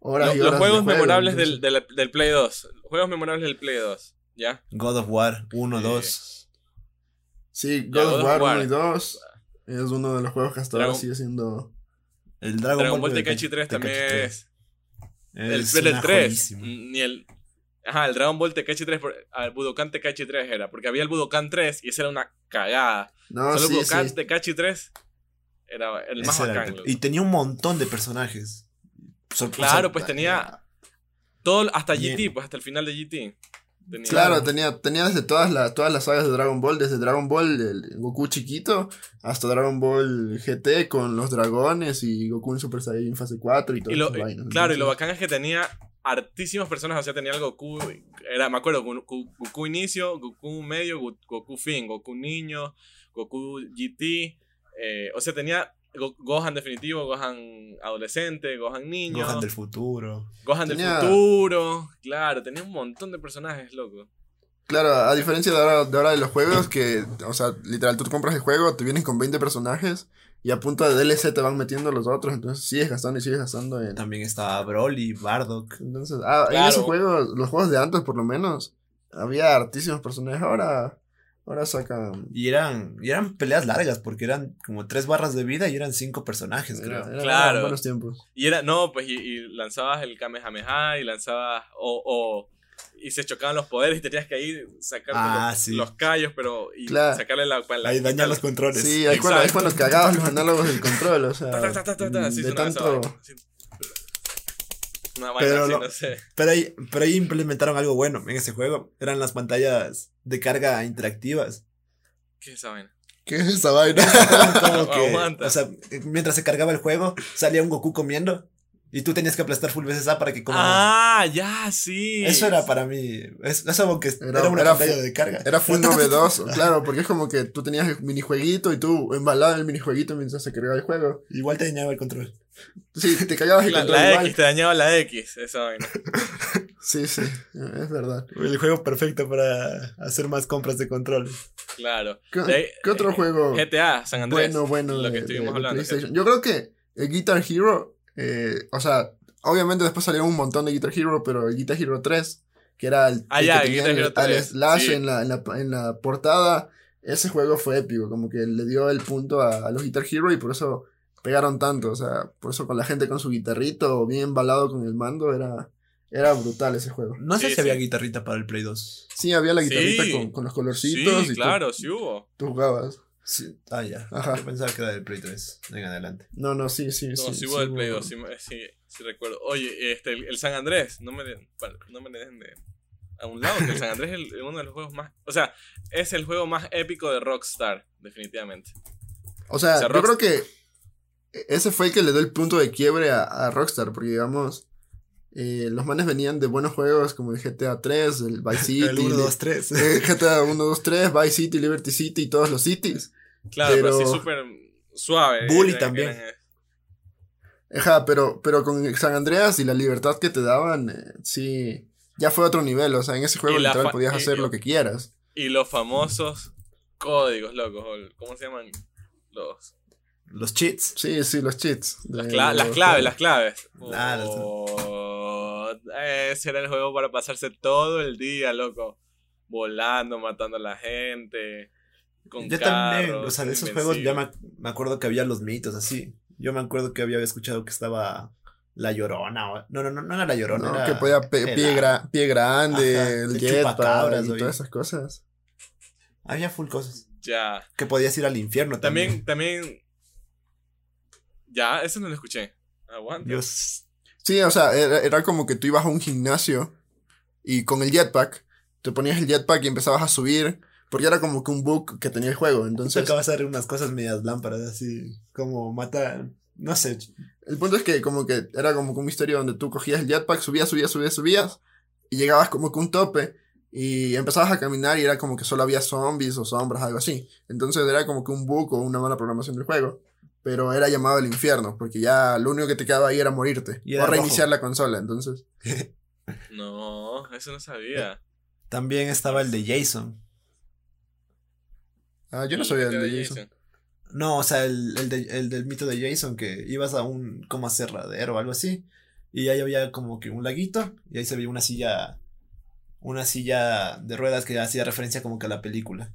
horas y los horas de juegos juego, memorables entonces- del, del, del Play 2 juegos memorables del Play 2 ya God of War 1, Eh, 2. Sí, Ya, God of War 1 y War. 2 es uno de los juegos que hasta ahora Dragon- sigue siendo... El Dragon, Dragon Ball de Tenkaichi 3 también es el, Es el una 3 joyísima. ni el Ajá, el Dragon Ball Tenkaichi 3, por- ah, el Budokan Tenkaichi 3 era, porque había el Budokan 3 y ese era una cagada. No, Solo el sí, Budokan sí. Tenkaichi 3 era el más bacán. Y tenía un montón de personajes. Claro, pues tenía todo hasta Bien. GT, pues hasta el final de GT. Tenía- Claro, tenía, tenía desde todas, las todas las sagas de Dragon Ball, desde Dragon Ball el Goku chiquito hasta Dragon Ball GT con los dragones y Goku en Super Saiyan fase 4 y todo vainas. claro, y lo bacán es que tenía hartísimas personas, o sea, tenía el Goku, era, me acuerdo, Goku, Goku inicio, Goku medio, Go- Goku fin, Goku niño, Goku GT, eh, o sea, tenía Go- Gohan definitivo, Gohan adolescente, Gohan niño, Gohan Gohan, del futuro. Tenía- del futuro, claro, tenía un montón de personajes, loco. Claro, a diferencia de ahora, de ahora de los juegos, que, o sea, literal, tú compras el juego, te vienen con 20 personajes y a punto de DLC te van metiendo los otros, entonces sigues gastando y sigues gastando en... También estaba Broly, Bardock. Entonces, ah, en esos juegos, los juegos de antes por lo menos, había hartísimos personajes, ahora, ahora sacan... Y eran, y eran peleas largas porque eran como tres barras de vida y eran cinco personajes, creo. Era- era- Claro. eran buenos tiempos. Y era, no, pues, y, y lanzabas el Kamehameha y lanzabas, o, o, y se chocaban los poderes y tenías que ahí sacar Ah, los, sí. los callos, pero, y Claro. sacarle la, la Ahí dañan los controles. Sí, ahí cuando, ahí cuando cagabas los análogos del control, o sea, Ta, ta, ta, ta, ta, ta, sí de esa tanto... Una vaina Pero así, lo- no sé. Pero ahí, pero ahí implementaron algo bueno en ese juego. Eran las pantallas de carga interactivas. ¿Qué es esa vaina? ¿Qué es esa vaina? Como que, Aguanta. o sea, mientras se cargaba el juego, salía un Goku comiendo. Y tú tenías que aplastar full veces A para que coma más. Ah, ya, sí. Eso era para mí. es- Eso como que Era- era, una era pantalla de carga. Era full novedoso, claro, porque es como que tú tenías el minijueguito y tú embalabas el minijueguito mientras se cargaba el juego. Igual te dañaba el control. Sí, te cagabas el La, la. X, te dañaba la X, esa vaina. Sí, sí, es verdad. El juego perfecto para hacer más compras de control. Claro. ¿Qué, De qué otro eh, juego GTA, San Andrés. bueno, bueno Lo de, que estuvimos de- de hablando. PlayStation? Yo creo que el Guitar Hero, eh, o sea, obviamente después salieron un montón de Guitar Hero, pero el Guitar Hero 3, que era el, Ah, el ya, que tenía Guitar el- Hero al 3, slash sí. en, la, en, la, en la portada, ese juego fue épico, como que le dio el punto a, a los Guitar Hero y por eso pegaron tanto, o sea, por eso con la gente con su guitarrito bien embalado con el mando, era, era brutal ese juego. No sé Sí, si había guitarrita para el Play 2. Sí, había la Sí. guitarrita con, con los colorcitos Sí, y claro, tú, sí hubo. tú jugabas. Sí. Ah, ya. Ajá. Yo pensaba que era del Play 3 en adelante. No, no, sí, sí, No, sí. sí, hubo del. Play 2, sí, sí, sí recuerdo. Oye, este, el, el San Andrés, no me, de- no me le dejen de... A un lado, que el San Andrés es el- uno de los juegos más... O sea, es el juego más épico de Rockstar, definitivamente. O sea, O sea, yo Rockstar- creo que ese fue el que le dio el punto de quiebre a, a Rockstar, porque digamos, eh, los manes venían de buenos juegos como el GTA 3, el Vice City, el 1, Li- 2, 3. eh, GTA 1, 2, 3, Vice City, Liberty City y todos los cities. Claro, pero, Pero- sí súper suave. Bully también. eh, Ajá, pero, pero con San Andreas y la libertad que te daban, eh, sí, ya fue otro nivel. O sea, en ese juego literal podías hacer y- lo que quieras. Y los famosos códigos, locos. ¿Cómo se llaman? Los... Los cheats. Sí, sí, los cheats. Las, claves, las claves. Ah, las- Oh, ese era el juego para pasarse todo el día, loco. Volando, matando a la gente. Con Yo también, o sea, de esos invencible. juegos ya me, me acuerdo que había los mitos así. Yo me acuerdo que había escuchado que estaba La Llorona. o- No, no, no, no era La Llorona. No, era que podía pie, gra- pie grande, Ajá, el el jetpack chupacabras, y oye. todas esas cosas. Había full cosas. Ya. Que podías ir al infierno También, también. también. Ya, eso no lo escuché. Aguanta. Dios. Sí, o sea, era, era como que tú ibas a un gimnasio y con el jetpack, te ponías el jetpack y empezabas a subir, porque era como que un bug que tenía el juego. Te Entonces, acabas de hacer unas cosas medias lámparas, así como matar. No sé. el punto es que como que era como que un misterio donde tú cogías el jetpack, subías, subías, subías, subías, y llegabas como que a un tope, y empezabas a caminar y era como que solo había zombies o sombras, algo así. Entonces era como que un bug o una mala programación del juego. Pero era llamado el infierno, porque ya lo único que te quedaba ahí era morirte. Y era o reiniciar rojo. la consola, entonces. No, eso no sabía. También estaba el de Jason. Ah, yo no sabía el de Jason. No, o sea, el, el, de- el del mito de Jason, que ibas a un como aserradero o algo así. Y ahí había como que un laguito. Y ahí se veía una silla. Una silla de ruedas que hacía referencia como que a la película.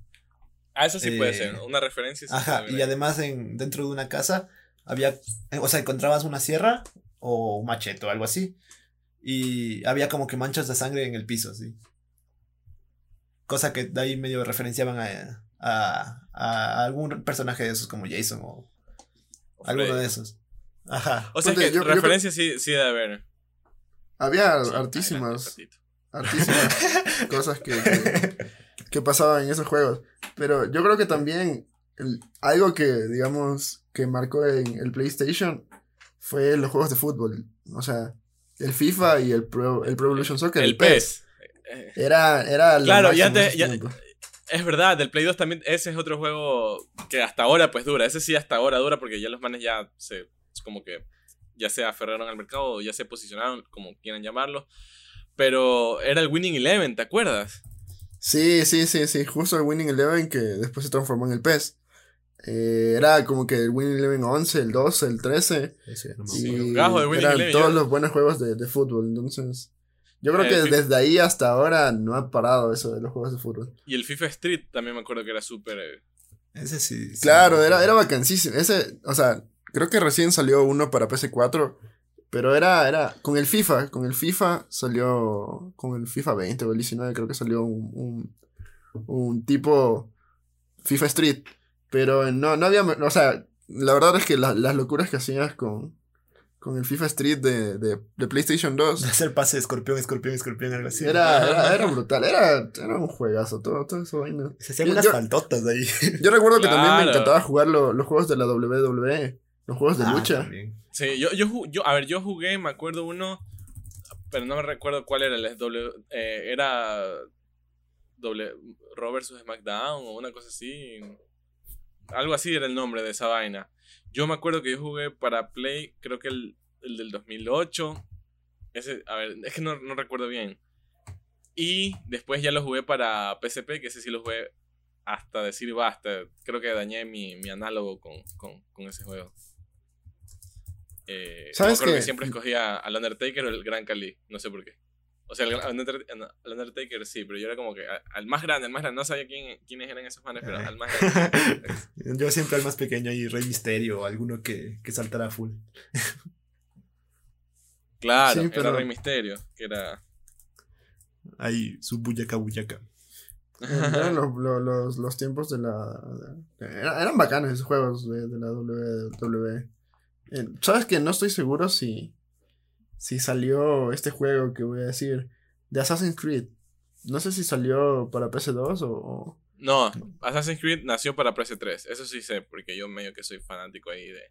Ah, eso sí puede Eh, ser. Una referencia. sí Ajá, y además en, dentro de una casa había, eh, o sea, encontrabas una sierra o un machete o algo así. Y había como que manchas de sangre en el piso, así. Cosa que de ahí medio referenciaban a, a, a algún personaje de esos como Jason o alguno Freddy. de esos. Ajá. O sea Ponte, que yo- yo referencia sí, sí debe haber. Había Sí, hartísimas, ratito. hartísimas cosas que, que, que pasaban en esos juegos. Pero yo creo que también el- algo que, digamos, que marcó en el PlayStation fue los juegos de fútbol. O sea, el FIFA y el Pro, el Pro Evolution Soccer. El PES. Eh, Era, era Claro, te- esos ya-. Es verdad, del Play 2 también, ese es otro juego que hasta ahora pues dura. Ese sí hasta ahora dura porque ya los manes ya se, es como que ya se aferraron al mercado o ya se posicionaron, como quieran llamarlo. Pero era el Winning Eleven, ¿te acuerdas? Sí, sí, sí, sí. Justo el Winning Eleven que después se transformó en el PES. Eh, era como que el Winning Eleven 11, el 12, el 13. Eso ya no me Sí, acuerdo. y de eran Eleven, todos yo- los buenos juegos de, de fútbol. Entonces, yo creo Eh, que FIFA. desde ahí hasta ahora no ha parado eso de los juegos de fútbol. Y el FIFA Street también me acuerdo que era súper... eh, Ese sí. sí Claro, era, era vacancísimo. Ese, o sea, creo que recién salió uno para PC4. Pero era, era, con el FIFA, con el FIFA salió, con el FIFA 20 o el 19 creo que salió un, un, un tipo FIFA Street. Pero no, no había, o sea, la verdad es que la- las locuras que hacías con, con el FIFA Street de, de, de PlayStation 2 Hacer pase de escorpión, escorpión, escorpión, algo así. era, era, era brutal, era, era un juegazo, todo, todo eso vaina. Se hacían Yo- unas faltotas de ahí. Yo recuerdo que también me encantaba jugar lo- los juegos de la WWE, los juegos de Ah, lucha. también. Sí, yo, yo, a ver, yo jugué, me acuerdo uno, pero no me recuerdo cuál era el doble, eh, era doble Raw vs SmackDown o una cosa así. Algo así era el nombre de esa vaina. Yo me acuerdo que yo jugué para Play, creo que el, el del 2008. Ese, a ver, es que no, no recuerdo bien. Y después ya lo jugué para PSP, que ese sí lo jugué hasta decir basta. Creo que dañé mi, mi análogo con, con, con ese juego. Eh, ¿Sabes me acuerdo qué? que siempre escogía al Undertaker o el Gran Cali, no sé por qué. O sea, Under- el Undertaker sí, pero yo era como que al más grande, al más grande, no sabía quién, quiénes eran esos manes, pero al más grande. Yo siempre al más pequeño y Rey Misterio o alguno que, que saltara full. Claro, Sí, era Rey Misterio, que era... Ahí, su bullaca bullaca. Eran los, los, los, los tiempos de la... de- eran bacanos esos juegos de, de la WWE. Eh, ¿Sabes que No estoy seguro si, si salió este juego que voy a decir, de Assassin's Creed. No sé si salió para PC2 o... o- No, Assassin's Creed nació para PS3, eso sí sé, porque yo medio que soy fanático ahí de...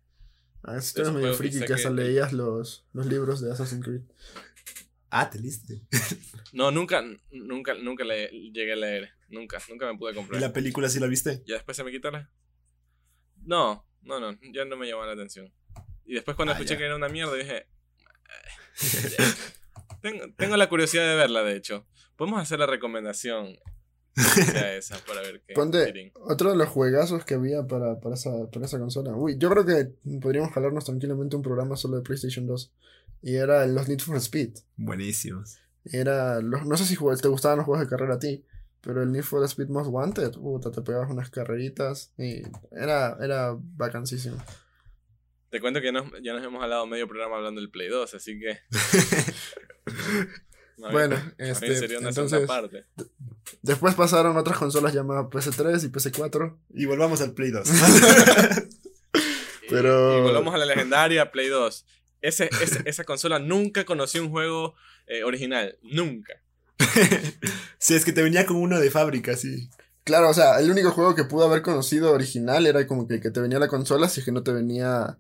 Ah, si De tú eres esos medio friki que hasta que- leías los, los libros de Assassin's Creed. Ah, te liste. No, nunca, nunca, nunca le llegué a leer, nunca, nunca me pude ¿Y comprar. la película sí la viste? ¿Ya después se me quitaron? No, no, no, ya no me llamó la atención. Y después cuando Ah, escuché ya. que era una mierda dije... "Eh, tengo, tengo la curiosidad de verla, de hecho. Podemos hacer la recomendación esa para ver qué. Ponte otro de los juegazos que había para, para, esa, para esa consola. Uy, yo creo que podríamos jalarnos tranquilamente un programa solo de PlayStation 2. Y era los Need for Speed. Buenísimos. Era, los, no sé si te gustaban los juegos de carrera a ti, pero el Need for Speed Most Wanted, puta, te pegabas unas carreritas y era, era vacancísimo. Te cuento que nos- ya nos hemos hablado medio programa hablando del Play 2, así que. No, Bueno, bien este, sería una entonces- parte. Después pasaron otras consolas llamadas PS3 y PS4. Y volvamos al Play 2. Y- Pero- Y, volvamos a la legendaria Play 2. Ese, ese- esa consola nunca conoció un juego eh, original. Nunca. sí, es que te venía con uno de fábrica, sí. Claro, o sea, el único juego que pudo haber conocido original era como que, que te venía la consola, si es que no te venía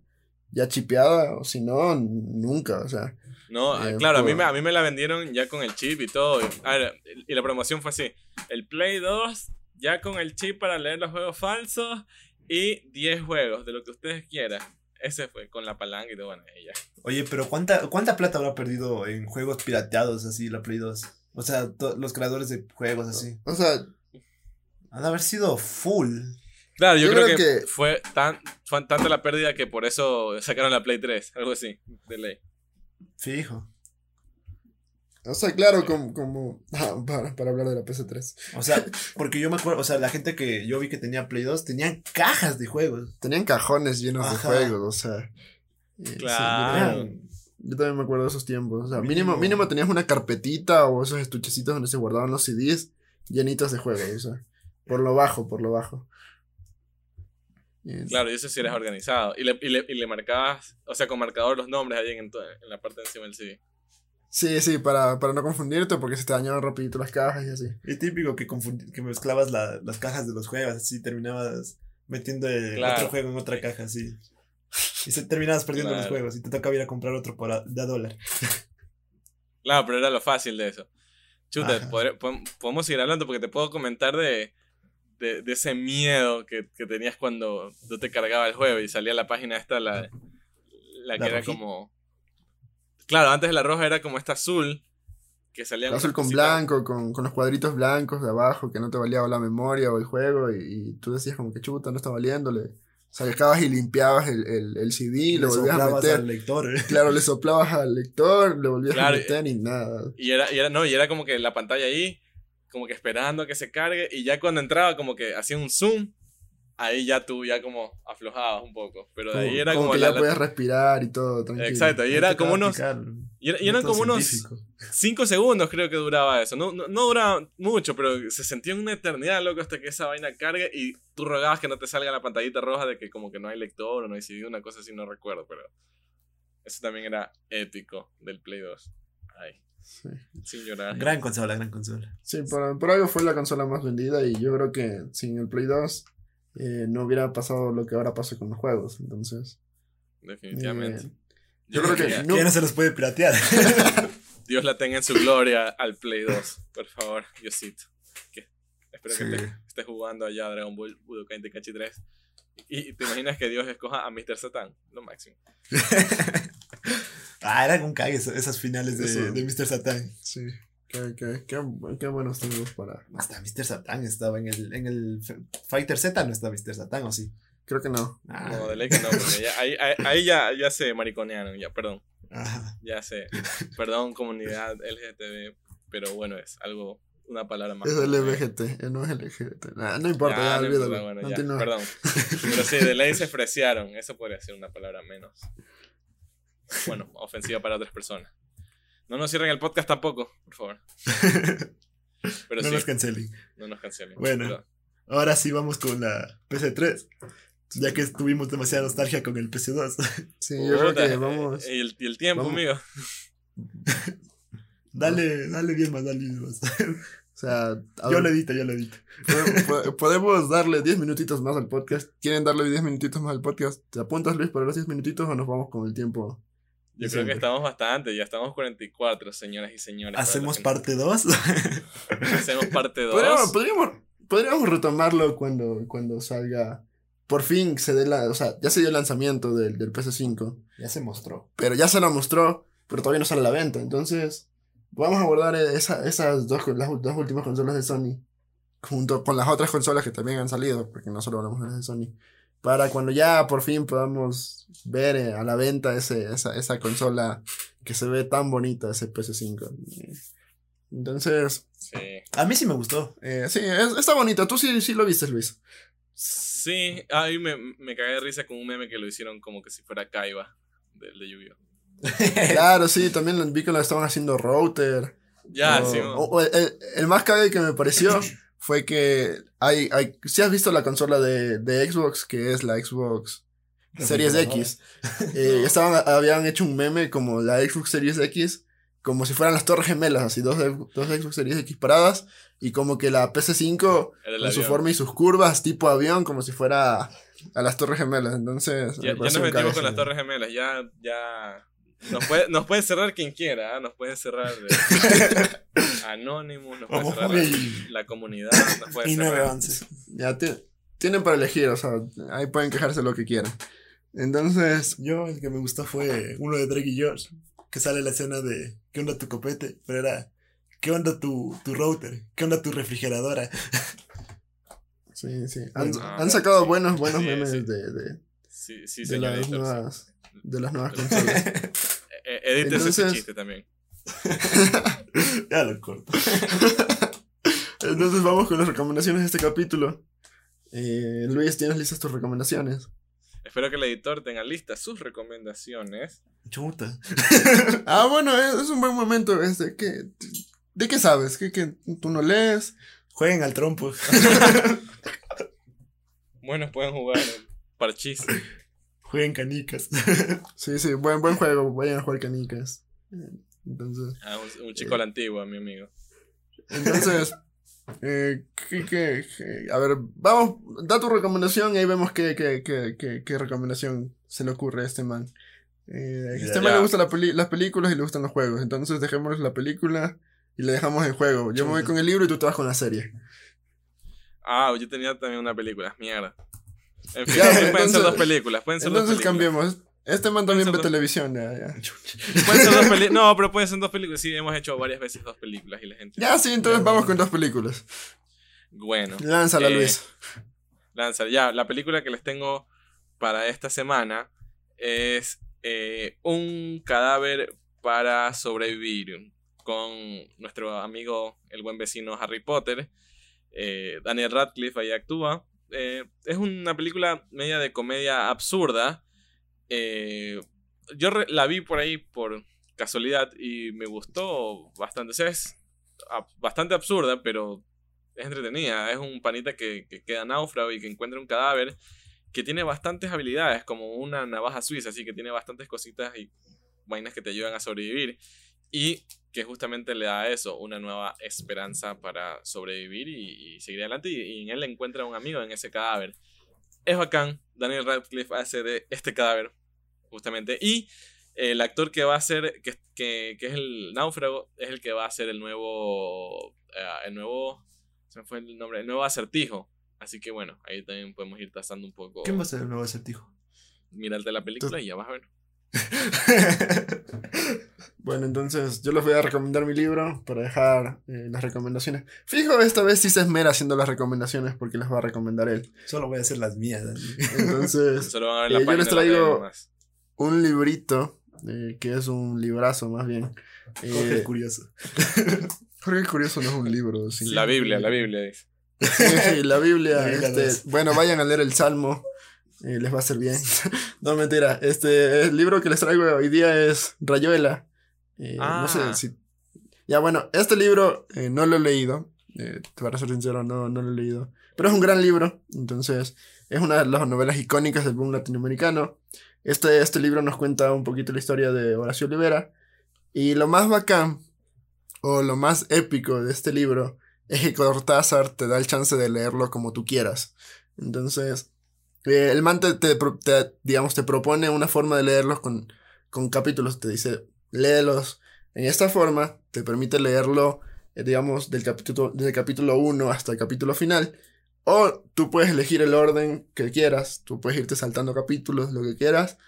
ya chipeada, o si no, nunca, o sea. No, Eh, claro, a mí, me, a mí me la vendieron ya con el chip y todo. A ver, y la promoción fue así. El Play 2 ya con el chip para leer los juegos falsos y 10 juegos de lo que ustedes quieran. Ese fue con la palanca y todo, bueno, y ya. Oye, pero ¿cuánta, ¿cuánta plata habrá perdido en juegos pirateados así la Play 2? O sea, los creadores de juegos así. O sea, Han de haber sido full. Claro, yo, Yo creo, creo que, que- fue tan fue tanta la pérdida que por eso sacaron la Play 3, algo así, de ley. Fijo. o sea, claro, Sí. como, como ah, para, para hablar de la PS3. O sea, porque yo me acuerdo, o sea, la gente que yo vi que tenía Play 2 tenían cajas de juegos. Tenían cajones llenos Ajá. de juegos, o sea. sí, yo Claro. también- yo también me acuerdo de esos tiempos. O sea, mínimo, Mínimo. mínimo tenías una carpetita o esos estuchecitos donde se guardaban los CDs llenitos de juegos, o sea. Por lo bajo, por lo bajo. Claro, y eso sí eres organizado. Y le, y le, y le marcabas, o sea, con marcador los nombres ahí en, en la parte de encima del CD. Sí, sí, para, para no confundirte porque se te dañaban rapidito las cajas y así. Y típico que, que mezclabas la- las cajas de los juegos, así terminabas metiendo el Claro. otro juego en otra caja, así. Y se terminabas perdiendo los juegos y te tocaba ir a comprar otro por a, de a dólar. Claro, pero era lo fácil de eso. Chuta, podré- podemos seguir hablando porque te puedo comentar de, de, de ese miedo que, que tenías cuando tú te cargaba el juego y salía la página esta, la, la que La era como... Claro, antes de la roja era como esta azul, que salía Azul con blanco, con, con los cuadritos blancos de abajo que no te valía la memoria o el juego y, y tú decías como que chuta, no está valiéndole. Sacabas y limpiabas el, el, el CD y le lo volvías a soplabas meter. al lector. Claro, le soplabas al lector, le volvías Claro, a meter y nada. Y era, y era, no, y era como que la pantalla ahí, como que esperando a que se cargue, y ya cuando entraba como que hacía un zoom, ahí ya tú ya como aflojabas un poco, pero de ahí era como, que la- ya podías respirar y todo, tranquilo. Exacto, y era como unos, y, era- y eran como unos científico. 5 segundos creo que duraba eso, no, no, no duraba mucho, pero se sentía una eternidad, loco, hasta que esa vaina cargue y tú rogabas que no te salga la pantallita roja de que como que no hay lector o no hay CD, una cosa así, no recuerdo, pero eso también era épico del Play 2. Ay, Sí, sin llorar. Gran consola, gran consola. Sí, por, por algo fue la consola más vendida y yo creo que sin el Play 2 eh, no hubiera pasado lo que ahora pasa con los juegos. Entonces, Definitivamente. eh, yo creo que no- Que ya no se los puede piratear. Dios la tenga en su gloria al Play 2. Por favor, Diosito. Que espero que Sí. te- estés jugando allá Dragon Ball Budokai Tenkaichi 3. Y, y te imaginas que Dios escoja a Mr. Satan, lo máximo. ah, eran un cague esas finales de, de Mr. Satan. sí, qué, qué, qué, qué buenos tiempos para... Hasta Mr. Satan estaba en el, en el Fighter Z, no está Mr. Satan, ¿o sí? Creo que no. Ah, No, de ley que no, porque ya- ahí, ahí- ahí ya, ya se mariconearon, ya, perdón. ajá. Ya sé. Perdón, comunidad LGTB, pero bueno, es algo, una palabra más. Es LBGT, eh, no es LGBT. Nah, no importa, ya, Ya, no olvídalo. importa, bueno, ya, perdón. Pero sí, de ley se freciaron. Eso podría ser una palabra menos. Bueno, ofensiva para otras personas. No nos cierren el podcast tampoco, por favor. Pero no sí, nos cancelen. no nos cancelen. Bueno. Pero- Ahora sí vamos con la PC3. Ya que tuvimos demasiada nostalgia con el PC2. Sí, yo creo Puta, que vamos... Y el, y el tiempo, vamos. amigo. dale, dale bien más, dale bien más. O sea, yo lo edito, yo lo edito. Pode- po- Podemos darle 10 minutitos más al podcast. ¿Quieren darle 10 minutitos más al podcast? ¿Te apuntas, Luis, para los 10 minutitos o nos vamos con el tiempo? Yo creo Siempre. que estamos bastante. Ya estamos 44, señoras y señores. ¿Hacemos parte 2? gente. Hacemos parte 2. Podríamos, podríamos, podríamos retomarlo cuando, cuando salga. Por fin se dé la. O sea, ya se dio el lanzamiento del, del PS5. ya se mostró. Pero ya se lo mostró. Pero todavía no sale a la venta. Entonces. Vamos a abordar esa- esas dos, las dos últimas consolas de Sony. junto con las otras consolas que también han salido, porque no solo hablamos de las de Sony, para cuando ya por fin podamos ver eh, a la venta ese, esa, esa consola que se ve tan bonita, ese PS5. Entonces, Sí. A mí sí me gustó. eh, sí, es- está bonito. Tú sí, sí lo viste, Luis. Sí, ahí me, me cagué de risa con un meme que lo hicieron como que si fuera Kaiba del de Yu-Gi-Oh! Claro, sí, también vi que lo estaban haciendo router. Ya, o- sí. o- o el, más cague que me pareció fue que hay, hay, si has visto la consola de, de Xbox, que es la Xbox Series X, eh, estaban, habían hecho un meme como la Xbox Series X, como si fueran las torres gemelas, así dos, dos Xbox Series X paradas, y como que la PC5 Era el con su forma y sus curvas tipo avión, como si fuera a las torres gemelas. Entonces, Ya, me ya nos metimos con las Torres Gemelas, ya, ya. Nos puede, nos puede cerrar quien quiera, ¿ah? nos puede cerrar eh, Anonymous, nos puede cerrar la, la comunidad, nos puede Y cerrar. 911. Ya ti- tienen para elegir, o sea, ahí pueden quejarse lo que quieran. Entonces, Yo, el que me gustó fue uno de Drake y George, que sale la escena de ¿qué onda tu copete? Pero era ¿qué onda tu, tu router? ¿Qué onda tu refrigeradora? sí, sí. Han, Ah, han sacado sí. buenos, buenos Sí, memes sí. De, de, Sí, sí, de señor las nuevas, de las nuevas consolas. Eh, edítese ese chiste también. ya lo corto. Entonces vamos con las recomendaciones de este capítulo. Eh, Luis, ¿tienes listas tus recomendaciones? Espero que el editor tenga listas sus recomendaciones. Chuta. ah, bueno, es, es un buen momento. Este, ¿qué, ¿De qué sabes? ¿Qué, qué, ¿Tú no lees? Jueguen al trompo. Bueno, pueden jugar parchís. Jueguen canicas. Sí, sí, buen, buen juego. Vayan a jugar canicas. Eh, Entonces, Ah, un, un chico a la antigua, mi amigo. entonces eh, a ver, vamos, da tu recomendación y ahí vemos qué, qué, qué, qué, qué recomendación se le ocurre a este man. Eh, a este Ya. man le gustan la peli- las películas y le gustan los juegos. Entonces dejémosle la película y le dejamos el juego. Yo me voy con el libro y tú te vas con la serie. Ah, yo tenía también una película. Mierda. En fin, Ya, sí, pueden entonces- ser dos películas. Pueden ser dos Entonces películas. cambiemos. Este man también ve televisión. Ya, ya. Pueden ser dos peli- No, pero pueden ser dos películas. Sí, hemos hecho varias veces dos películas y la gente. Ya, sí, entonces vamos con dos películas. Bueno. Lánzala, Eh, Luis. Lanza. Ya, la película que les tengo para esta semana es eh, Un cadáver para sobrevivir con nuestro amigo, el buen vecino Harry Potter. Eh, Daniel Radcliffe ahí actúa. Eh, es una película media de comedia absurda. Eh, yo la vi por ahí por casualidad y me gustó bastante. O sea, es bastante absurda, pero es entretenida. Es un panita que, que queda náufrago y que encuentra un cadáver que tiene bastantes habilidades, como una navaja suiza, así que tiene bastantes cositas y vainas que te ayudan a sobrevivir. Y que justamente le da a eso, una nueva esperanza para sobrevivir y, y seguir adelante. Y, y en él encuentra un amigo en ese cadáver. Es bacán. Daniel Radcliffe hace de este cadáver, justamente. Y el actor que va a ser, que, que, que es el náufrago, es el que va a ser el nuevo. eh, el nuevo. Se me fue el nombre. El nuevo acertijo. Así que bueno, ahí también podemos ir trazando un poco. ¿Quién va a ser el nuevo acertijo? Mirarte la película y ya vas a ver. Bueno, entonces yo les voy a recomendar mi libro para dejar eh, las recomendaciones. Fijo, esta vez sí se esmera haciendo las recomendaciones porque las va a recomendar él. Solo voy a hacer las mías. Entonces, Solo van a ver la Eh, yo les traigo- un librito, eh, que es un librazo más bien. Jorge el curioso. Jorge el Curioso no es un libro. sí. La Biblia, la Biblia dice. Sí, sí, la Biblia. La Biblia este, no es. bueno, vayan a leer el Salmo. Eh, les va a hacer bien. no, mentira. Este, el libro que les traigo hoy día es Rayuela. Eh, No sé Ah. si. Ya, bueno, este libro eh, no lo he leído. eh, para ser sincero, no, no lo he leído. Pero es un gran libro. Entonces, es una de las novelas icónicas del boom latinoamericano. Este, este libro nos cuenta un poquito la historia de Horacio Olivera. Y lo más bacán, o lo más épico de este libro, es que Cortázar te da el chance de leerlo como tú quieras. Entonces, eh, el man te, te digamos, te propone una forma de leerlos con, con capítulos. Te dice, léelos en esta forma, te permite leerlo, eh, digamos, del capítulo, desde el capítulo 1 hasta el capítulo final. O tú puedes elegir el orden que quieras, tú puedes irte saltando capítulos, lo que quieras,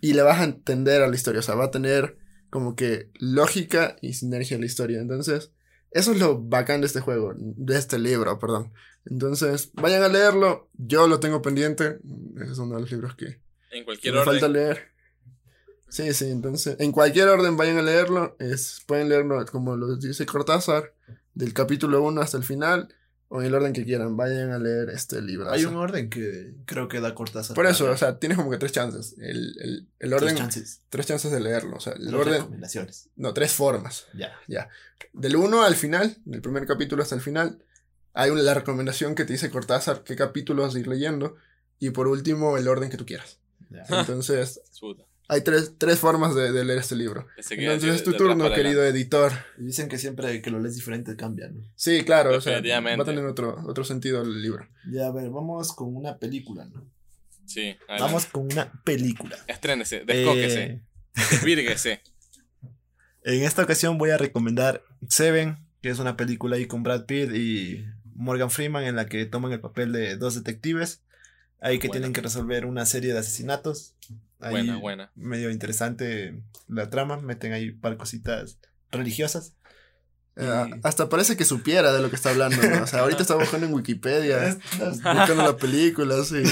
y le vas a entender a la historia, o sea, va a tener como que lógica y sinergia a la historia. Entonces, Eso es lo bacán de este juego, de este libro, perdón. Entonces, vayan a leerlo. Yo lo tengo pendiente. Es uno de los libros que, En que cualquier me orden. falta leer. Sí, sí, entonces, en cualquier orden vayan a leerlo. Es, pueden leerlo como lo dice Cortázar, del capítulo 1 hasta el final, o en el orden que quieran. Vayan a leer este libro. Hay un orden que creo que da Cortázar. Por eso, o sea, tienes como que tres chances. El, el, el tres orden, chances. tres chances de leerlo. O sea, el Tres orden, recomendaciones. no, tres formas. Ya. Del 1 al final, del primer capítulo hasta el final, hay una, la recomendación que te dice Cortázar qué capítulos ir leyendo. Y por último, el orden que tú quieras. ya. Entonces. hay tres, tres formas de, de leer este libro. Entonces es tu turno, querido editor. Y dicen que siempre que lo lees diferente cambia, ¿no? Sí, claro, o sea, va a tener otro, otro sentido el libro. Ya, a ver, vamos con una película, ¿no? Sí, adelante. Vamos con una película. Estrénese, descóquese, Eh, desvírguese. en esta ocasión voy a recomendar Seven, que es una película ahí con Brad Pitt y Morgan Freeman en la que toman el papel de dos detectives. Ahí que tienen que resolver una serie de asesinatos. Ahí Buena, buena. Medio interesante la trama. Meten ahí par cositas religiosas. Eh, hasta parece que supiera de lo que está hablando. ¿no? O sea, ahorita está buscando en Wikipedia, buscando la película, sí.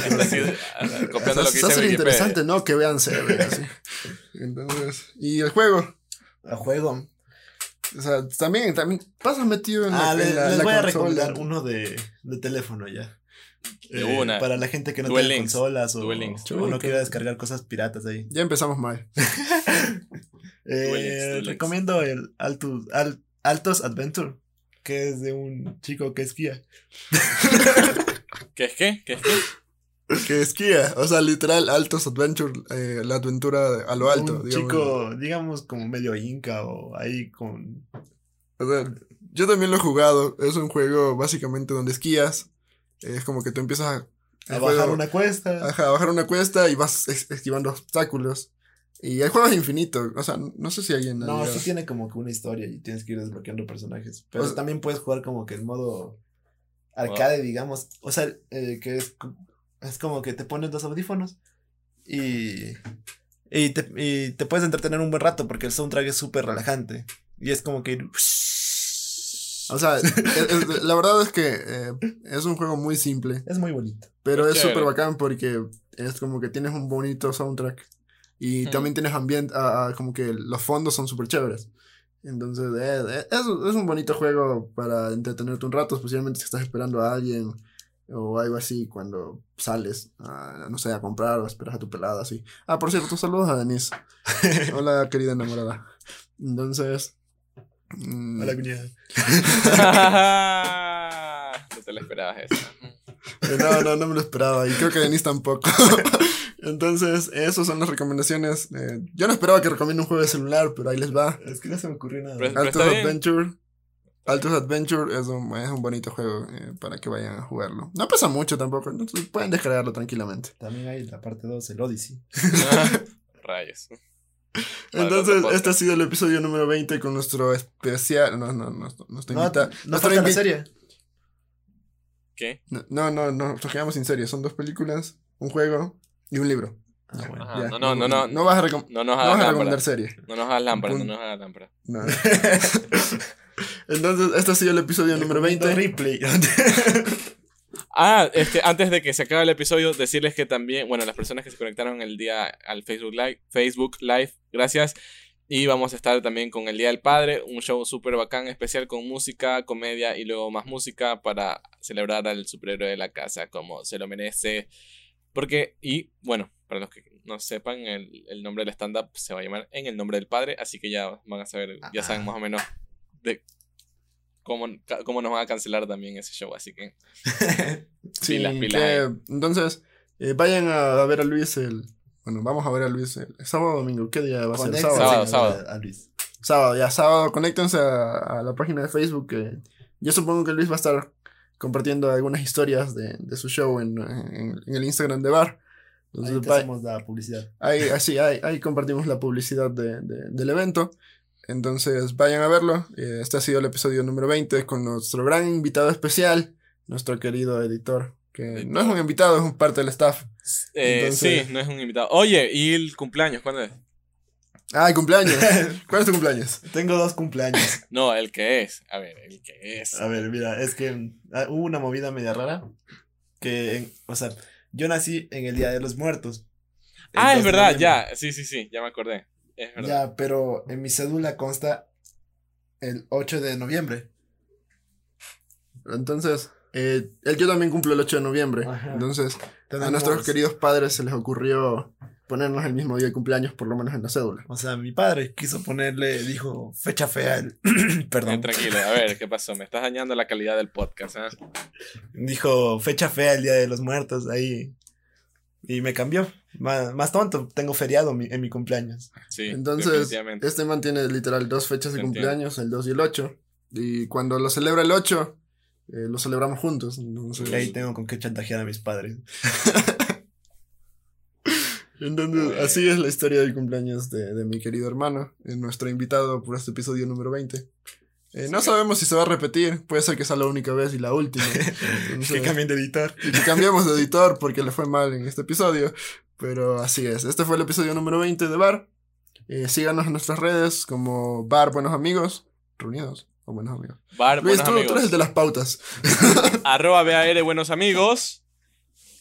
Copiando lo que Está dice súper Wikipedia. interesante, ¿no? Que vean Seven, así. Entonces, y el juego, a juego. o sea, también, también pasa metido en la, Ah, en le- la- les la voy a recomendar uno de, de teléfono ya. De Eh, una. Para la gente que no Duel tiene Links. consolas o, Duel Links. o no quiera descargar cosas piratas ahí. Ya empezamos mal. Eh, Duel Links, Duel Links. recomiendo el Altus, Al- Altos Adventure, que es de un chico que esquía. ¿Qué es qué? ¿Qué es qué? Que esquía, o sea, literal, Altos Adventure, eh, la aventura a lo alto. un digamos. chico, digamos, como medio inca o ahí con... O sea, yo también lo he jugado. Es un juego básicamente donde esquías. Es como que tú empiezas a, bajar juego- una cuesta. ajá, a bajar una cuesta y vas es- esquivando obstáculos. Y el juego es infinito. O sea, no sé si hay en No, sí tiene como que una historia y tienes que ir desbloqueando personajes. Pero O sea- también puedes jugar como que el modo arcade, digamos. O sea, eh, que es, co- es como que te pones los audífonos y, y, te, y te puedes entretener un buen rato porque el soundtrack es súper relajante. Y es como que... ir- O sea, es- es- la verdad es que eh, es un juego muy simple. Es muy bonito. Pero es súper bacán porque es como que tienes un bonito soundtrack. Y Ujú. también tienes ambiente, ah, como que los fondos son súper chéveres. Entonces, eh, eh, es, es un bonito juego para entretenerte un rato, especialmente si estás esperando a alguien o algo así cuando sales, a, no sé, a comprar o esperas a tu pelada, así. Ah, por cierto, saludos a Denise. Hola, querida enamorada. Entonces... mm, Hola, cuñada. no te la esperabas eso. Eh, No, no, no me lo esperaba. Y creo que Denise tampoco. Entonces, esas son las recomendaciones. Eh, yo no esperaba que recomiende un juego de celular, pero ahí les va. Es que no se me ocurrió nada. Pero- Altos. Adventure. Altos Adventure es un, es un bonito juego eh, para que vayan a jugarlo. No pesa mucho tampoco, entonces pueden descargarlo tranquilamente. También hay la parte 2, el Odyssey. Ah, Rayos. Entonces, este ha sido el episodio número 20 con nuestro especial. No, no, no, nuestro No, invita- no nuestro falta la serie. ¿Qué? No, no, no, no, nos quedamos sin serie. Son dos películas, un juego y un libro. Ah, bueno. Ajá, no, no, no, no. No vas a, recom- No nos no vas a recomendar serie. No nos hagas lámpara, no nos hagas lámpara. No. Entonces, este ha sido el episodio número 20. Replay. Ah, este, antes de que se acabe el episodio, decirles que también, bueno, las personas que se conectaron el día al Facebook Live, Facebook Live, gracias. Y vamos a estar también con el Día del Padre, un show súper bacán, especial con música, comedia y luego más música para celebrar al superhéroe de la casa como se lo merece. Porque, y bueno, para los que no sepan, el, el nombre del stand-up se va a llamar En el nombre del Padre, así que ya van a saber, ya saben más o menos de cómo, cómo nos van a cancelar también ese show, así que Sí, Pilas, pilas que- entonces, eh, vayan a, ver a Luis el. Bueno, vamos a ver a Luis el, sábado o domingo. ¿Qué día va a ser? Sábado. Sábado, sábado. a Luis. Sábado, ya sábado. Conéctense a, a la página de Facebook. Que yo supongo que Luis va a estar compartiendo algunas historias de, de su show en, en- en el Instagram de Bar. Entonces, Ahí te hacemos la publicidad. ahí, así, ahí, ahí compartimos la publicidad de- de- del evento. Entonces vayan a verlo. Eh, Este ha sido el episodio número 20 con nuestro gran invitado especial, nuestro querido editor, que no es un invitado, es un parte del staff. Eh, Entonces- Sí, no es un invitado. Oye, ¿y el cumpleaños cuándo es? Ay, cumpleaños. ¿Cuál es tu cumpleaños? Tengo dos cumpleaños. No, el que es. A ver, el que es. A ver, mira, es que ah, hubo una movida media rara. Que, en- o sea, yo nací en el Día de los Muertos. Ah, es verdad, ya. Sí, sí, sí, ya me acordé. Es verdad. Ya, pero en mi cédula consta el 8 de noviembre. Entonces, eh, él yo también cumplo el 8 de noviembre. Ajá. Entonces, a nuestros queridos padres se les ocurrió ponernos el mismo día de cumpleaños, por lo menos en la cédula. O sea, mi padre quiso ponerle, dijo, fecha fea. el- Eh, Perdón. tranquilo, a ver, ¿qué pasó? Me estás dañando la calidad del podcast, ¿eh? Dijo, fecha fea el Día de los Muertos ahí. Y me cambió. Más, más tonto, tengo feriado mi- en mi cumpleaños. Sí, Entonces, este man tiene literal dos fechas de cumpleaños, el 2 y el 8. Y cuando lo celebra el 8, eh, lo celebramos juntos. Entonces, ahí tengo con qué chantajear a mis padres. entonces, así es la historia del cumpleaños de, de mi querido hermano, eh, nuestro invitado por este episodio número 20. Eh, no sabemos si se va a repetir, puede ser que sea la única vez y la última. Entonces, Que cambien de editor. y que cambiemos de editor porque le fue mal en este episodio. Pero así es. Este fue el episodio número 20 de Bar. Eh, síganos en nuestras redes como Bar Buenos Amigos. Reunidos o Buenos Amigos. Bar, Luis, buenos tú, tú amigos. eres el de las pautas. Arroba BAR, buenos amigos.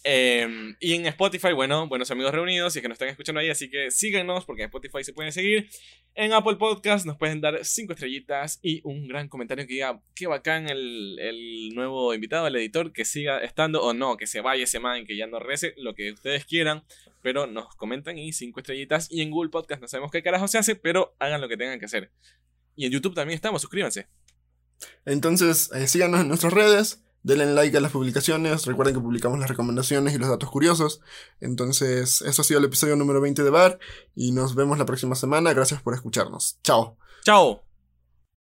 Eh, y en Spotify, bueno, buenos amigos reunidos, y es que nos están escuchando ahí, así que síganos porque en Spotify se pueden seguir. En Apple Podcast nos pueden dar cinco estrellitas y un gran comentario que diga qué bacán el, el nuevo invitado, el editor, que siga estando o no, que se vaya ese man, que ya no rece, lo que ustedes quieran, pero nos comentan y cinco estrellitas. Y en Google Podcast no sabemos qué carajo se hace, pero hagan lo que tengan que hacer. Y en YouTube también estamos, suscríbanse. Entonces, eh, síganos en nuestras redes. Denle like a las publicaciones. Recuerden que publicamos las recomendaciones y los datos curiosos. Entonces, eso ha sido el episodio número 20 de Bar. Y nos vemos la próxima semana. Gracias por escucharnos. Chao. ¡Chao!